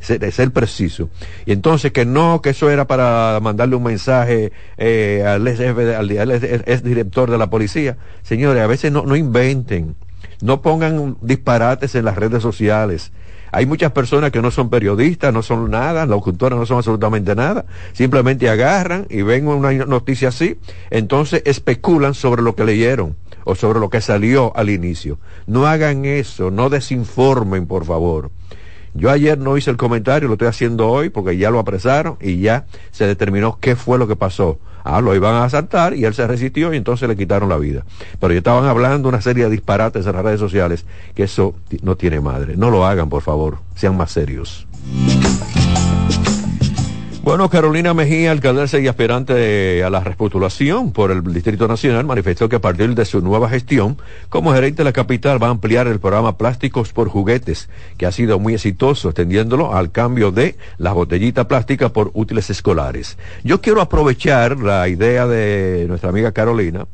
en, ser preciso. Y entonces que no, que eso era para mandarle un mensaje eh, al, ex, director de la policía. Señores, a veces no, no inventen, no pongan disparates en las redes sociales. Hay muchas personas que no son periodistas, no son nada, locutores no son absolutamente nada, simplemente agarran y ven una noticia así, entonces especulan sobre lo que leyeron o sobre lo que salió al inicio. No hagan eso, no desinformen, por favor. Yo ayer no hice el comentario, lo estoy haciendo hoy porque ya lo apresaron y ya se determinó qué fue lo que pasó. Ah, lo iban a asaltar y él se resistió y entonces le quitaron la vida. Pero ya estaban hablando una serie de disparates en las redes sociales que eso no tiene madre. No lo hagan, por favor. Sean más serios. Bueno, Carolina Mejía, alcaldesa y aspirante a la repostulación por el Distrito Nacional, manifestó que a partir de su nueva gestión como gerente de la capital va a ampliar el programa Plásticos por Juguetes, que ha sido muy exitoso, extendiéndolo al cambio de las botellitas plásticas por útiles escolares. Yo quiero aprovechar la idea de nuestra amiga Carolina,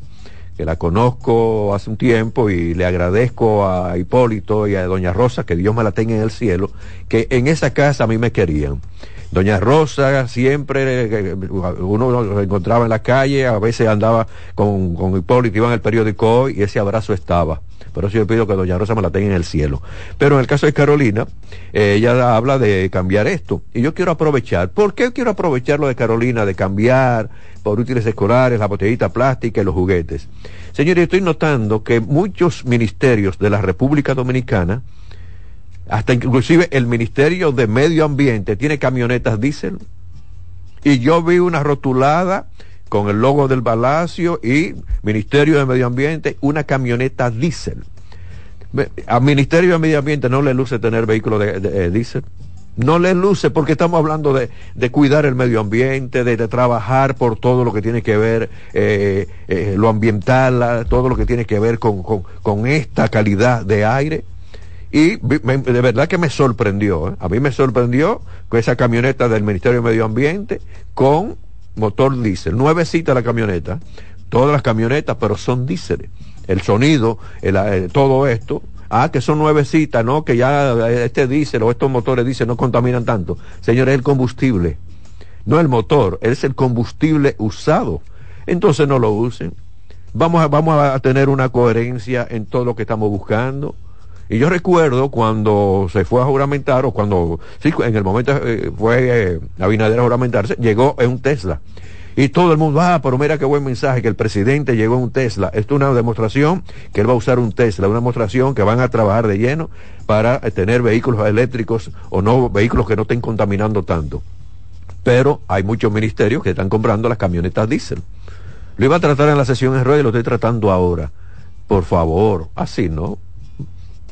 que la conozco hace un tiempo y le agradezco a Hipólito y a Doña Rosa, que Dios me la tenga en el cielo, que en esa casa a mí me querían. Doña Rosa siempre, eh, uno lo encontraba en la calle, a veces andaba con, con Hipólito, iba en el periódico hoy y ese abrazo estaba. Por eso yo pido que Doña Rosa me la tenga en el cielo. Pero en el caso de Carolina, eh, ella habla de cambiar esto. Y yo quiero aprovechar. ¿Por qué quiero aprovechar lo de Carolina, de cambiar por útiles escolares, la botellita plástica y los juguetes? Señores, estoy notando que muchos ministerios de la República Dominicana, hasta inclusive el Ministerio de Medio Ambiente tiene camionetas diésel. Y yo vi una rotulada con el logo del Palacio y Ministerio de Medio Ambiente, una camioneta diésel. Al Ministerio de Medio Ambiente no le luce tener vehículos de, eh, diésel. No le luce porque estamos hablando de, cuidar el medio ambiente, de, de, por todo lo que tiene que ver eh, eh, lo ambiental, todo lo que tiene que ver con, con esta calidad de aire. Y de verdad que me sorprendió, ¿eh? a mí me sorprendió con esa camioneta del Ministerio de Medio Ambiente con motor diésel, nuevecita la camioneta, todas las camionetas, pero son diésel. El sonido, el, todo esto, ah, que son nuevecitas, ¿no? Que ya eh, este diésel o estos motores diésel no contaminan tanto. Señores, el combustible, no el motor, es el combustible usado. Entonces no lo usen. Vamos a, vamos a tener una coherencia en todo lo que estamos buscando y yo recuerdo cuando se fue a juramentar, o cuando, sí, en el momento eh, fue eh, Abinader a juramentarse, llegó en un Tesla. Y todo el mundo, ah, pero mira qué buen mensaje, que el presidente llegó en un Tesla. Esto es una demostración que él va a usar un Tesla, una demostración que van a trabajar de lleno para eh, tener vehículos eléctricos o no, vehículos que no estén contaminando tanto. Pero hay muchos ministerios que están comprando las camionetas diésel. Lo iba a tratar en la sesión en y lo estoy tratando ahora. Por favor, así no.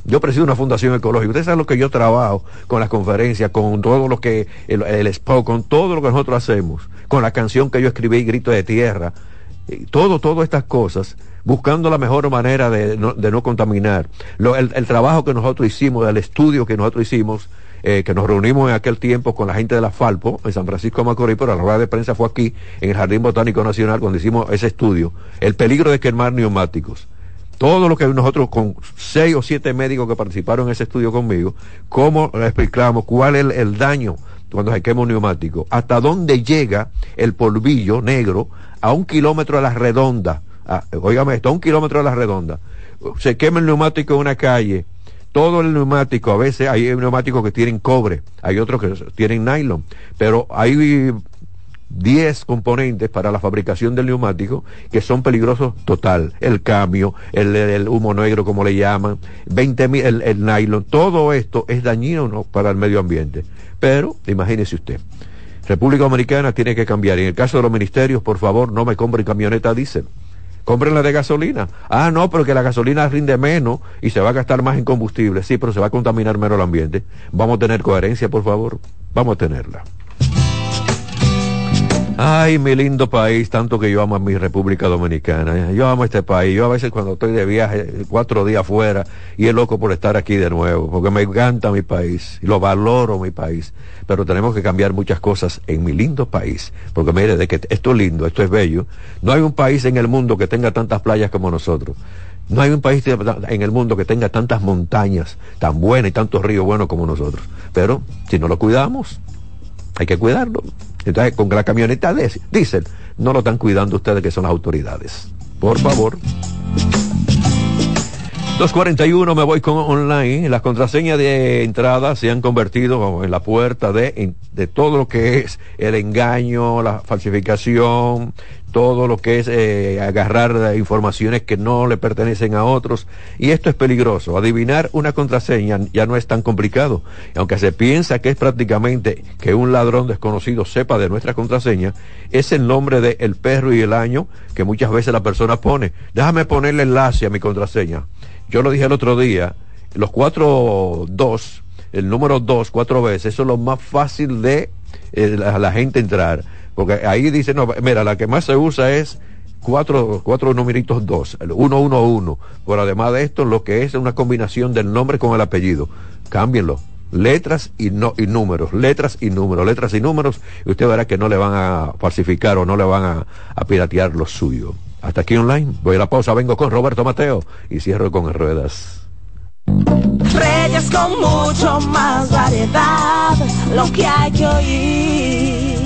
Yo presido una fundación ecológica. Ustedes saben lo que yo trabajo con las conferencias, con todo lo que, el, el con todo lo que nosotros hacemos, con la canción que yo escribí, Grito de Tierra, todo, todas estas cosas, buscando la mejor manera de no, contaminar. el, trabajo que nosotros hicimos, el estudio que nosotros hicimos, eh, que nos reunimos en aquel tiempo con la gente de la Falpo, en San Francisco de Macorís, pero la rueda de prensa fue aquí, en el Jardín Botánico Nacional, cuando hicimos ese estudio, el peligro de quemar neumáticos todo lo que nosotros con seis o siete médicos que participaron en ese estudio conmigo, cómo explicamos cuál es el, daño cuando se quema un neumático, hasta dónde llega el polvillo negro a un kilómetro a la redonda, a, esto, a un kilómetro de la redonda, se quema el neumático en una calle, todo el neumático, a veces hay neumáticos que tienen cobre, hay otros que tienen nylon, pero hay 10 componentes para la fabricación del neumático que son peligrosos total. El cambio, el, humo negro como le llaman, 20 el, el, nylon, todo esto es dañino para el medio ambiente. Pero, imagínese usted, República Dominicana tiene que cambiar. En el caso de los ministerios, por favor, no me compren camioneta diésel. la de gasolina. Ah, no, porque la gasolina rinde menos y se va a gastar más en combustible. Sí, pero se va a contaminar menos el ambiente. Vamos a tener coherencia, por favor. Vamos a tenerla. Ay, mi lindo país, tanto que yo amo a mi República Dominicana. Yo amo este país. Yo a veces cuando estoy de viaje, cuatro días fuera, y es loco por estar aquí de nuevo, porque me encanta mi país, lo valoro mi país. Pero tenemos que cambiar muchas cosas en mi lindo país, porque mire, de que esto es lindo, esto es bello. No hay un país en el mundo que tenga tantas playas como nosotros. No hay un país en el mundo que tenga tantas montañas tan buenas y tantos ríos buenos como nosotros. Pero si no lo cuidamos, hay que cuidarlo. Entonces, con la camioneta dicen, no lo están cuidando ustedes que son las autoridades. Por favor. 241 me voy con online. Las contraseñas de entrada se han convertido en la puerta de, de todo lo que es el engaño, la falsificación, todo lo que es eh, agarrar informaciones que no le pertenecen a otros. Y esto es peligroso. Adivinar una contraseña ya no es tan complicado. Aunque se piensa que es prácticamente que un ladrón desconocido sepa de nuestra contraseña, es el nombre de el perro y el año que muchas veces la persona pone. Déjame ponerle enlace a mi contraseña. Yo lo dije el otro día, los cuatro dos, el número dos cuatro veces, eso es lo más fácil de eh, la gente entrar porque ahí dice, no, mira, la que más se usa es cuatro, cuatro numeritos dos, el uno, uno, uno. Pero además de esto, lo que es una combinación del nombre con el apellido. Cámbienlo. Letras y, no, y números, letras y números, letras y números, y usted verá que no le van a falsificar o no le van a, a piratear lo suyo. Hasta aquí online. Voy a la pausa, vengo con Roberto Mateo y cierro con ruedas. Reyes con mucho más variedad, lo que hay que oír.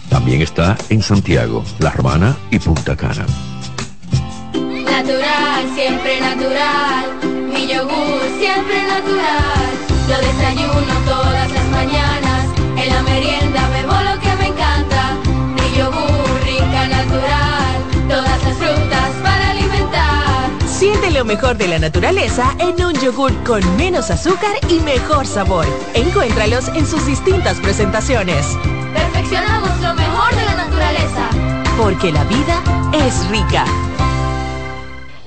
También está en Santiago, La Romana y Punta Cana. Natural, siempre natural. Mi yogur, siempre natural. Lo desayuno todas las mañanas. En la merienda me encanta. Siente lo mejor de la naturaleza en un yogur con menos azúcar y mejor sabor. Encuéntralos en sus distintas presentaciones. Perfeccionamos lo mejor de la naturaleza. Porque la vida es rica.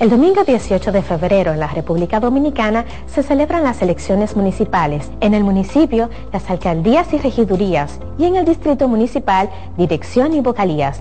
El domingo 18 de febrero en la República Dominicana se celebran las elecciones municipales. En el municipio, las alcaldías y regidurías y en el distrito municipal, dirección y vocalías.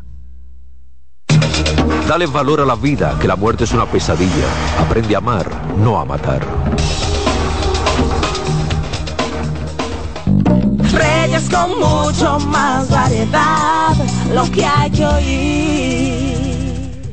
Dale valor a la vida, que la muerte es una pesadilla. Aprende a amar, no a matar. Reyes con mucho más variedad, lo que hay que oír.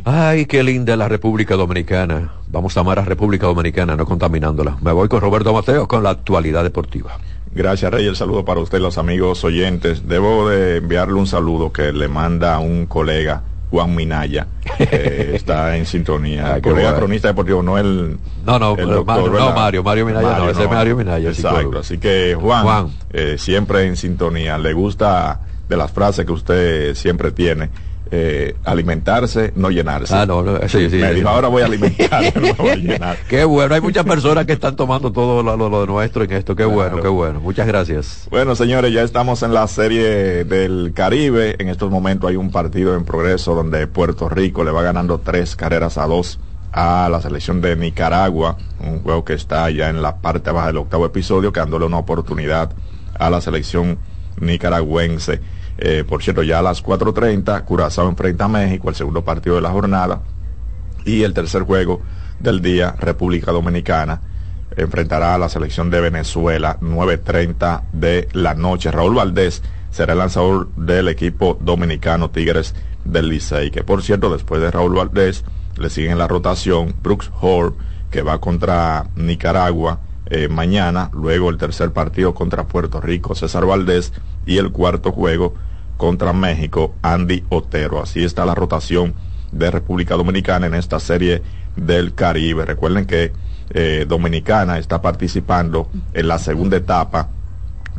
Ay, qué linda la República Dominicana. Vamos a amar a República Dominicana, no contaminándola. Me voy con Roberto Mateo con la actualidad deportiva. Gracias, Rey. El saludo para usted, los amigos oyentes. Debo de enviarle un saludo que le manda un colega Juan Minaya está en sintonía. Qué colega bueno. cronista deportivo, no el. No, no, el doctor, Mario, no. Mario, Mario Minaya no, ese es Mario Minaya, Exacto, así que Juan, Juan. eh, siempre en sintonía, le gusta de las frases que usted siempre tiene. Eh, alimentarse, no llenarse. Ah, no, no, sí, sí, Me sí. dijo, ahora voy a alimentarme, no voy a llenar. Qué bueno, hay muchas personas que están tomando todo lo, lo- lo nuestro en esto. Qué bueno, qué bueno. Muchas gracias. Bueno, señores, ya estamos en la serie del Caribe. En estos momentos hay un partido en progreso donde Puerto Rico le va ganando tres carreras a dos a la selección de Nicaragua, un juego que está ya en la parte baja del octavo episodio, que dándole una oportunidad a la selección nicaragüense. Eh, por cierto, ya a las 4.30, Curazao enfrenta a México, el segundo partido de la jornada, y el tercer juego del día, República Dominicana enfrentará a la selección de Venezuela 9.30 de la noche. Raúl Valdés será el lanzador del equipo dominicano Tigres del Licey, que por cierto después de Raúl Valdés le siguen en la rotación Brooks Hall, que va contra Nicaragua eh, mañana, luego el tercer partido contra Puerto Rico, César Valdés, y el cuarto juego contra México, Andy Otero. Así está la rotación de República Dominicana en esta serie del Caribe. Recuerden que eh, Dominicana está participando en la segunda etapa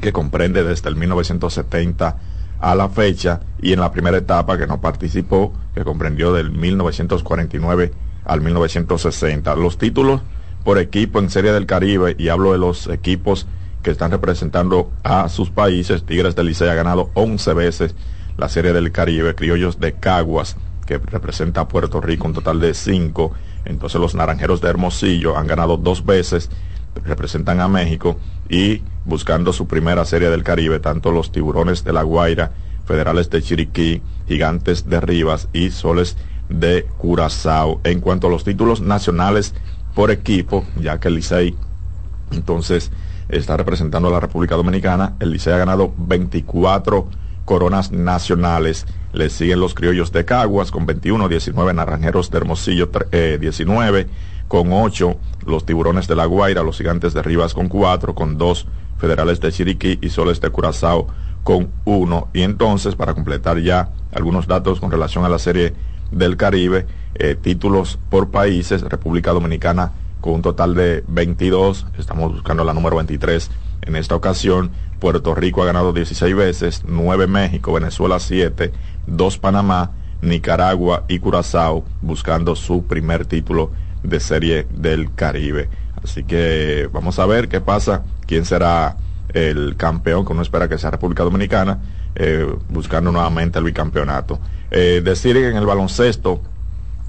que comprende desde el 1970 a la fecha y en la primera etapa que no participó, que comprendió del 1949 al 1960. Los títulos por equipo en Serie del Caribe, y hablo de los equipos que están representando a sus países, Tigres del Licey ha ganado 11 veces la Serie del Caribe, Criollos de Caguas, que representa a Puerto Rico, un total de 5, entonces los Naranjeros de Hermosillo han ganado dos veces, representan a México y buscando su primera serie del Caribe, tanto los Tiburones de La Guaira, Federales de Chiriquí, Gigantes de Rivas y Soles de Curazao. En cuanto a los títulos nacionales por equipo, ya que el Licey entonces está representando a la República Dominicana, el Licey ha ganado 24 coronas nacionales. Le siguen los criollos de Caguas con 21, 19 naranjeros de Hermosillo, tre- eh, 19 con 8 los tiburones de La Guaira, los gigantes de Rivas con 4, con 2 federales de Chiriquí y soles de Curazao con 1. Y entonces, para completar ya algunos datos con relación a la serie del Caribe, eh, títulos por países, República Dominicana con un total de 22, estamos buscando la número 23 en esta ocasión. Puerto Rico ha ganado 16 veces, 9 México, Venezuela 7, 2 Panamá, Nicaragua y Curazao buscando su primer título de serie del Caribe. Así que vamos a ver qué pasa, quién será el campeón, que uno espera que sea República Dominicana, eh, buscando nuevamente el bicampeonato. Eh, decir en el baloncesto,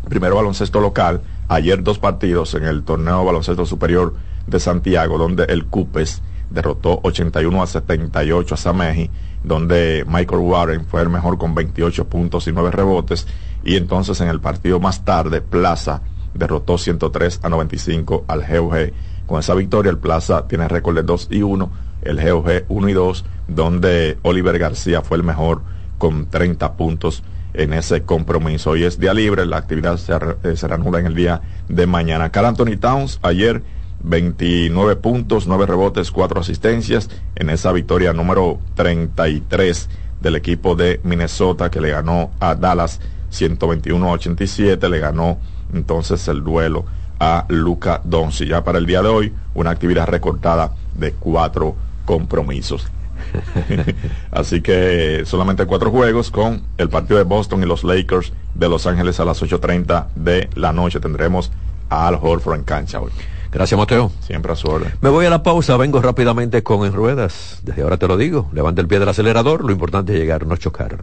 primero baloncesto local, ayer dos partidos en el torneo baloncesto superior de Santiago, donde el Cupes derrotó 81 a 78 a Sameji, donde Michael Warren fue el mejor con 28 puntos y 9 rebotes, y entonces en el partido más tarde, Plaza derrotó 103 a 95 al GOG. Con esa victoria, el Plaza tiene récord de 2 y 1, el GOG 1 y 2, donde Oliver García fue el mejor con 30 puntos en ese compromiso. Hoy es día libre, la actividad se, eh, se en el día de mañana. Carl Anthony Towns ayer 29 puntos, 9 rebotes, 4 asistencias en esa victoria número 33 del equipo de Minnesota que le ganó a Dallas 121 a 87, le ganó entonces el duelo a Luca Doncic. Ya para el día de hoy, una actividad recortada de cuatro compromisos. Así que solamente cuatro juegos con el partido de Boston y los Lakers de Los Ángeles a las 8.30 de la noche. Tendremos a Al Horford en cancha hoy. Gracias, Mateo. Siempre a su orden. Me voy a la pausa, vengo rápidamente con En Ruedas. Desde ahora te lo digo, levanta el pie del acelerador, lo importante es llegar, no chocar.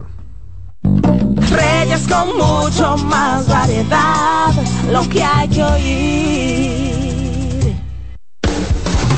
Reyes con mucho más variedad, lo que hay que oír.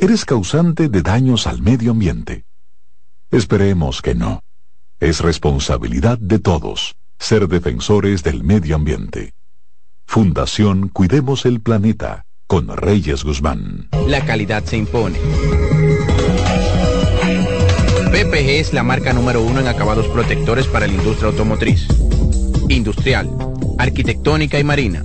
Eres causante de daños al medio ambiente. Esperemos que no. Es responsabilidad de todos ser defensores del medio ambiente. Fundación Cuidemos el Planeta con Reyes Guzmán. La calidad se impone. PPG es la marca número uno en acabados protectores para la industria automotriz, industrial, arquitectónica y marina.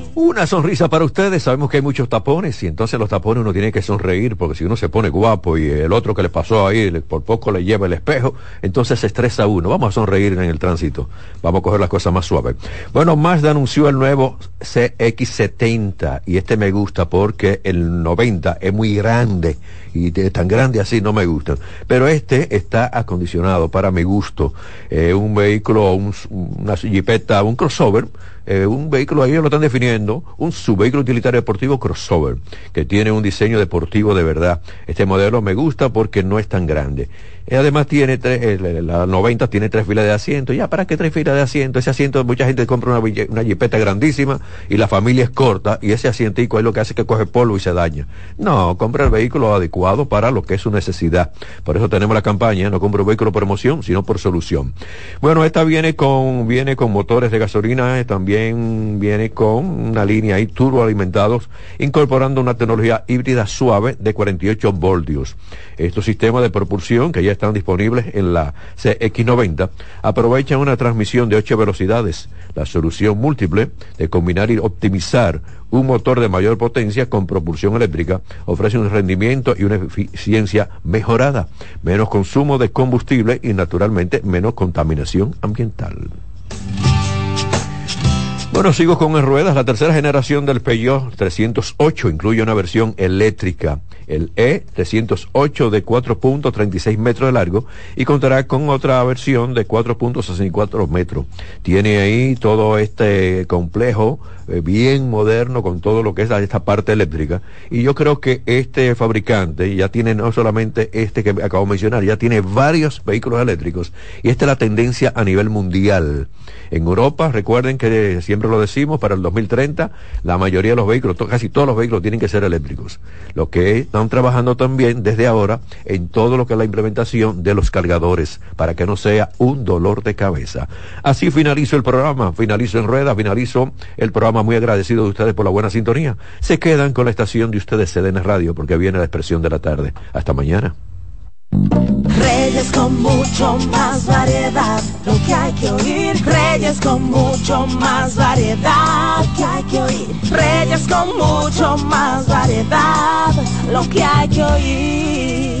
Una sonrisa para ustedes. Sabemos que hay muchos tapones y entonces los tapones uno tiene que sonreír porque si uno se pone guapo y el otro que le pasó ahí por poco le lleva el espejo, entonces se estresa uno. Vamos a sonreír en el tránsito. Vamos a coger las cosas más suaves. Bueno, Mazda anunció el nuevo CX70 y este me gusta porque el 90 es muy grande y tan grande así no me gusta. Pero este está acondicionado para mi gusto. Eh, un vehículo, un, una jipeta, un crossover eh, un vehículo, ahí lo están definiendo, un subvehículo utilitario deportivo crossover, que tiene un diseño deportivo de verdad. Este modelo me gusta porque no es tan grande. Además tiene tres, eh, la 90 tiene tres filas de asiento. Ya, ¿para qué tres filas de asiento? Ese asiento, mucha gente compra una, una jipeta grandísima y la familia es corta y ese asientico es lo que hace que coge polvo y se daña. No, compra el vehículo adecuado para lo que es su necesidad. Por eso tenemos la campaña, no compra un vehículo por emoción, sino por solución. Bueno, esta viene con, viene con motores de gasolina, eh, también viene con una línea ahí turboalimentados, incorporando una tecnología híbrida suave de 48 voltios. Estos sistemas de propulsión que ya están disponibles en la CX90 aprovechan una transmisión de 8 velocidades, la solución múltiple de combinar y optimizar un motor de mayor potencia con propulsión eléctrica. Ofrece un rendimiento y una eficiencia mejorada, menos consumo de combustible y naturalmente menos contaminación ambiental. Bueno, sigo con en ruedas. La tercera generación del Peugeot 308 incluye una versión eléctrica, el E308 de 4.36 metros de largo y contará con otra versión de 4.64 metros. Tiene ahí todo este complejo bien moderno con todo lo que es esta parte eléctrica. Y yo creo que este fabricante ya tiene no solamente este que acabo de mencionar, ya tiene varios vehículos eléctricos y esta es la tendencia a nivel mundial. En Europa, recuerden que siempre lo decimos, para el 2030 la mayoría de los vehículos, casi todos los vehículos tienen que ser eléctricos. Lo que están trabajando también desde ahora en todo lo que es la implementación de los cargadores para que no sea un dolor de cabeza. Así finalizo el programa, finalizo en rueda, finalizo el programa programa, muy agradecido de ustedes por la buena sintonía. Se quedan con la estación de ustedes CDN Radio porque viene la expresión de la tarde. Hasta mañana. Reyes con mucho más variedad, lo que hay que oír. Reyes con mucho más variedad, lo que hay que oír. Reyes con mucho más variedad, lo que hay que oír.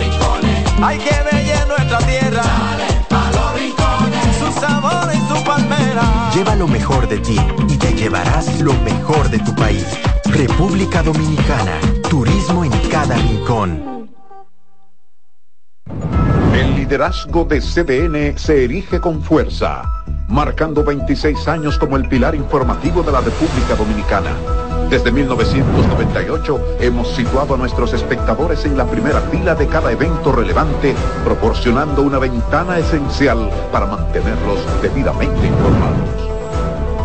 hay que ver nuestra tierra. Dale pa los rincones, su sabor y su palmera. Lleva lo mejor de ti y te llevarás lo mejor de tu país. República Dominicana. Turismo en cada rincón. El liderazgo de CDN se erige con fuerza, marcando 26 años como el pilar informativo de la República Dominicana. Desde 1998 hemos situado a nuestros espectadores en la primera fila de cada evento relevante, proporcionando una ventana esencial para mantenerlos debidamente informados.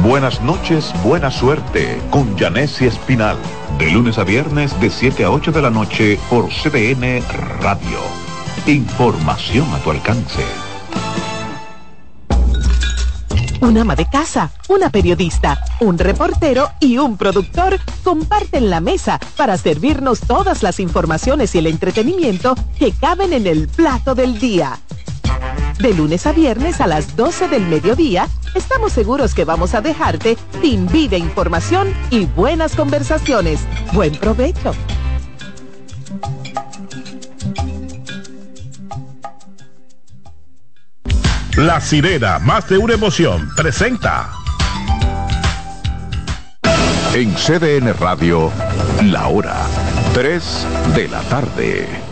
Buenas noches, buena suerte con Janessi Espinal. De lunes a viernes de 7 a 8 de la noche por CDN Radio. Información a tu alcance. Un ama de casa, una periodista, un reportero y un productor comparten la mesa para servirnos todas las informaciones y el entretenimiento que caben en el plato del día. De lunes a viernes a las 12 del mediodía, estamos seguros que vamos a dejarte sin vida, información y buenas conversaciones. Buen provecho. La sirena, más de una emoción, presenta. En CDN Radio, la hora 3 de la tarde.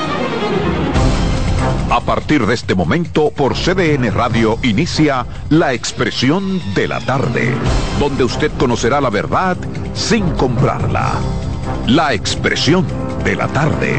A partir de este momento, por CDN Radio inicia La Expresión de la Tarde, donde usted conocerá la verdad sin comprarla. La Expresión de la Tarde.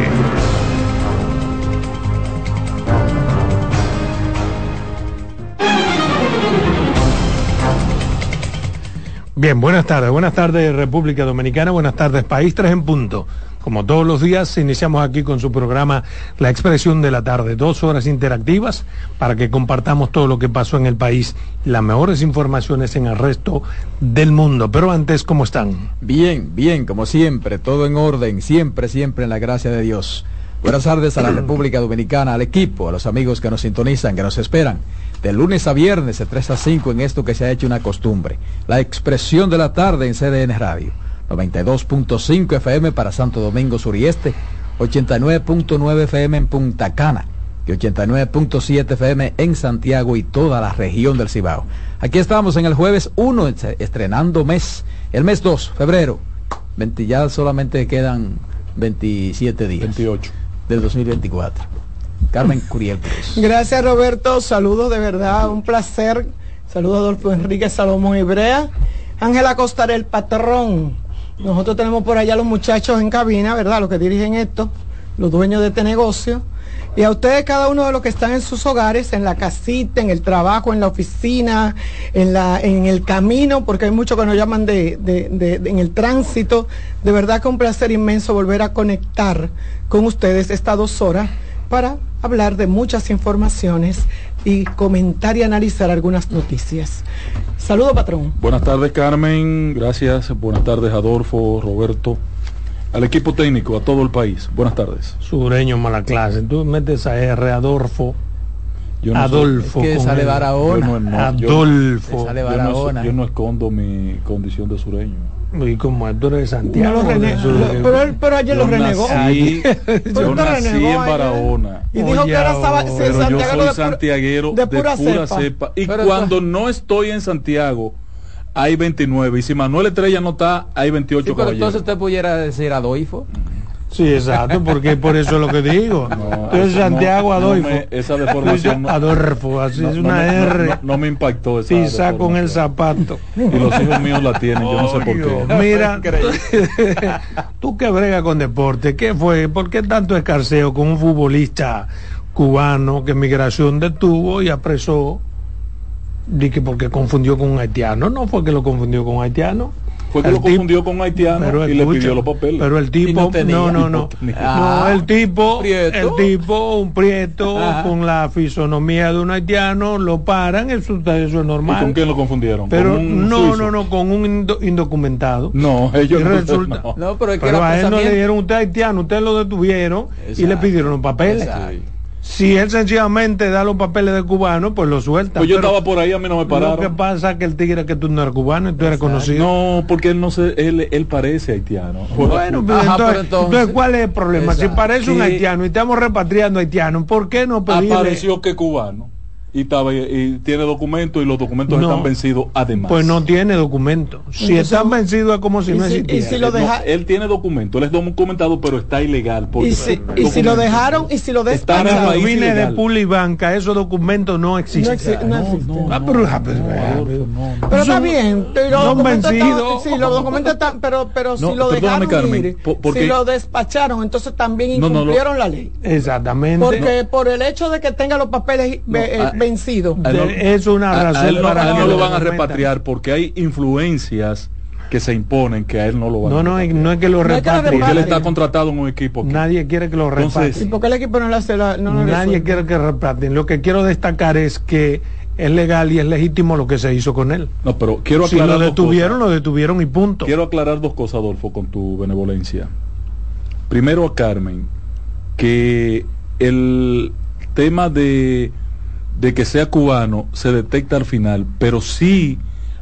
Bien, buenas tardes. Buenas tardes República Dominicana, buenas tardes País 3 en punto. Como todos los días, iniciamos aquí con su programa La Expresión de la Tarde. Dos horas interactivas para que compartamos todo lo que pasó en el país, las mejores informaciones en el resto del mundo. Pero antes, ¿cómo están? Bien, bien, como siempre, todo en orden, siempre, siempre en la gracia de Dios. Buenas tardes a la República Dominicana, al equipo, a los amigos que nos sintonizan, que nos esperan de lunes a viernes de 3 a 5 en esto que se ha hecho una costumbre. La expresión de la tarde en CDN Radio. 92.5 FM para Santo Domingo Sur y Este, 89.9 FM en Punta Cana y 89.7 FM en Santiago y toda la región del Cibao. Aquí estamos en el jueves 1, estrenando mes, el mes 2, febrero. 20, ya solamente quedan 27 días. 28. Del 2024. Carmen Curiel Gracias Roberto, saludos de verdad, un placer. Saludos a Adolfo Enrique Salomón Ibrea. Ángela Costar, el patrón. Nosotros tenemos por allá los muchachos en cabina, ¿verdad? Los que dirigen esto, los dueños de este negocio. Y a ustedes, cada uno de los que están en sus hogares, en la casita, en el trabajo, en la oficina, en, la, en el camino, porque hay muchos que nos llaman de, en el tránsito. De verdad que un placer inmenso volver a conectar con ustedes estas dos horas para hablar de muchas informaciones y comentar y analizar algunas noticias. Saludo, patrón. Buenas tardes, Carmen. Gracias. Buenas tardes, Adolfo, Roberto. Al equipo técnico, a todo el país. Buenas tardes. Sureño, mala clase. Tú metes a R, Adolfo. Adolfo. que sale Barahona. Adolfo. yo no escondo mi condición de sureño. Y como tú eres de Santiago. pero, él, pero ayer lo renegó. Sí, yo nací en Barahona. Y dijo que era pero yo soy santiaguero de pura, cepa. Y cuando no estoy en Santiago, hay 29. Y si Manuel Estrella no está, hay 28 sí, pero entonces usted pudiera decir Adolfo. Sí, exacto, porque por eso es lo que digo. Entonces Santiago Adolfo. esa deformación. Adolfo, así es una R. No, me impactó esa Pisa con el zapato. Y los hijos míos la tienen, yo no sé por qué. Mira, tú que brega con deporte, ¿qué fue? ¿Por qué tanto escarceo con un futbolista cubano que migración detuvo y apresó? Dije porque confundió con un haitiano. No fue que lo confundió con un haitiano fue que lo confundió con haitiano y le pidió los papeles. Pero el tipo, no, no, no, no, el tipo, el tipo, un prieto con la fisonomía de un haitiano, lo paran, eso, eso es normal. ¿Y con quién lo confundieron? Pero no, no, no, con un indocumentado. No, ellos resulta, no. pero, es que a él no le dieron usted haitiano, usted lo detuvieron y le pidieron los papeles. Si él sencillamente da los papeles de cubano, pues lo suelta. Pues yo estaba por ahí, a mí no me pararon. Lo que pasa es que el tigre que tú no eres cubano y tú eres conocido. No, porque él no se, él, él parece haitiano. Bueno, pues entonces, ¿cuál es el problema? Si parece un haitiano y estamos repatriando haitianos, ¿por qué no pedirle? Apareció que cubano y, estaba, y tiene documentos y los documentos están vencidos además. Pues no tiene documentos. Si están vencidos es como si no existiera. Si lo deja... él tiene documentos, él es documentado, pero está ilegal. Y si, y si lo dejaron y si lo despacharon. Vine de Pulibanca, esos documentos no existen. No, existen. No, no, ah, pero, ah, pero está bien. Pero los vencidos. Sí, los documentos están, pero, pero si lo dejaron ir, si lo despacharon, entonces también incumplieron la ley. Exactamente. Porque por el hecho de que tenga los papeles vencido. es una razón para no lo van a repatriar porque hay influencias que se imponen que a él no lo van no, a no, no es que lo repatrien. Porque él está contratado en un equipo. Nadie quiere que lo repatrien. ¿Y por qué el equipo no lo hace? La, no Nadie quiere que repatrien. Lo que quiero destacar es que es legal y es legítimo lo que se hizo con él. No, pero quiero aclarar. Si lo detuvieron, lo detuvieron y punto. Quiero aclarar dos cosas, Adolfo, con tu benevolencia. primero a Carmen, que el tema de, de que sea cubano se detecta al final, pero sí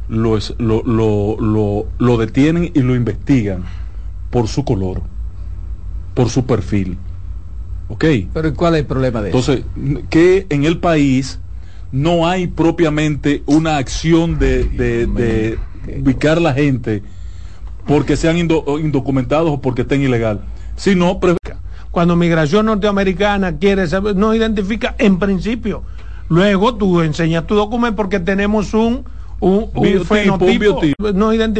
lo, lo, lo, lo, lo detienen y lo investigan por su color, por su perfil. ¿Ok? Pero ¿cuál es el problema de eso? Entonces, que en el país no hay propiamente una acción de, de, ubicar a la gente porque sean indocumentados o porque estén ilegal, sino cuando migración norteamericana quiere saber, no identifica en principio. Luego tú enseñas tu documento porque tenemos un, un, fenotipo, no identifica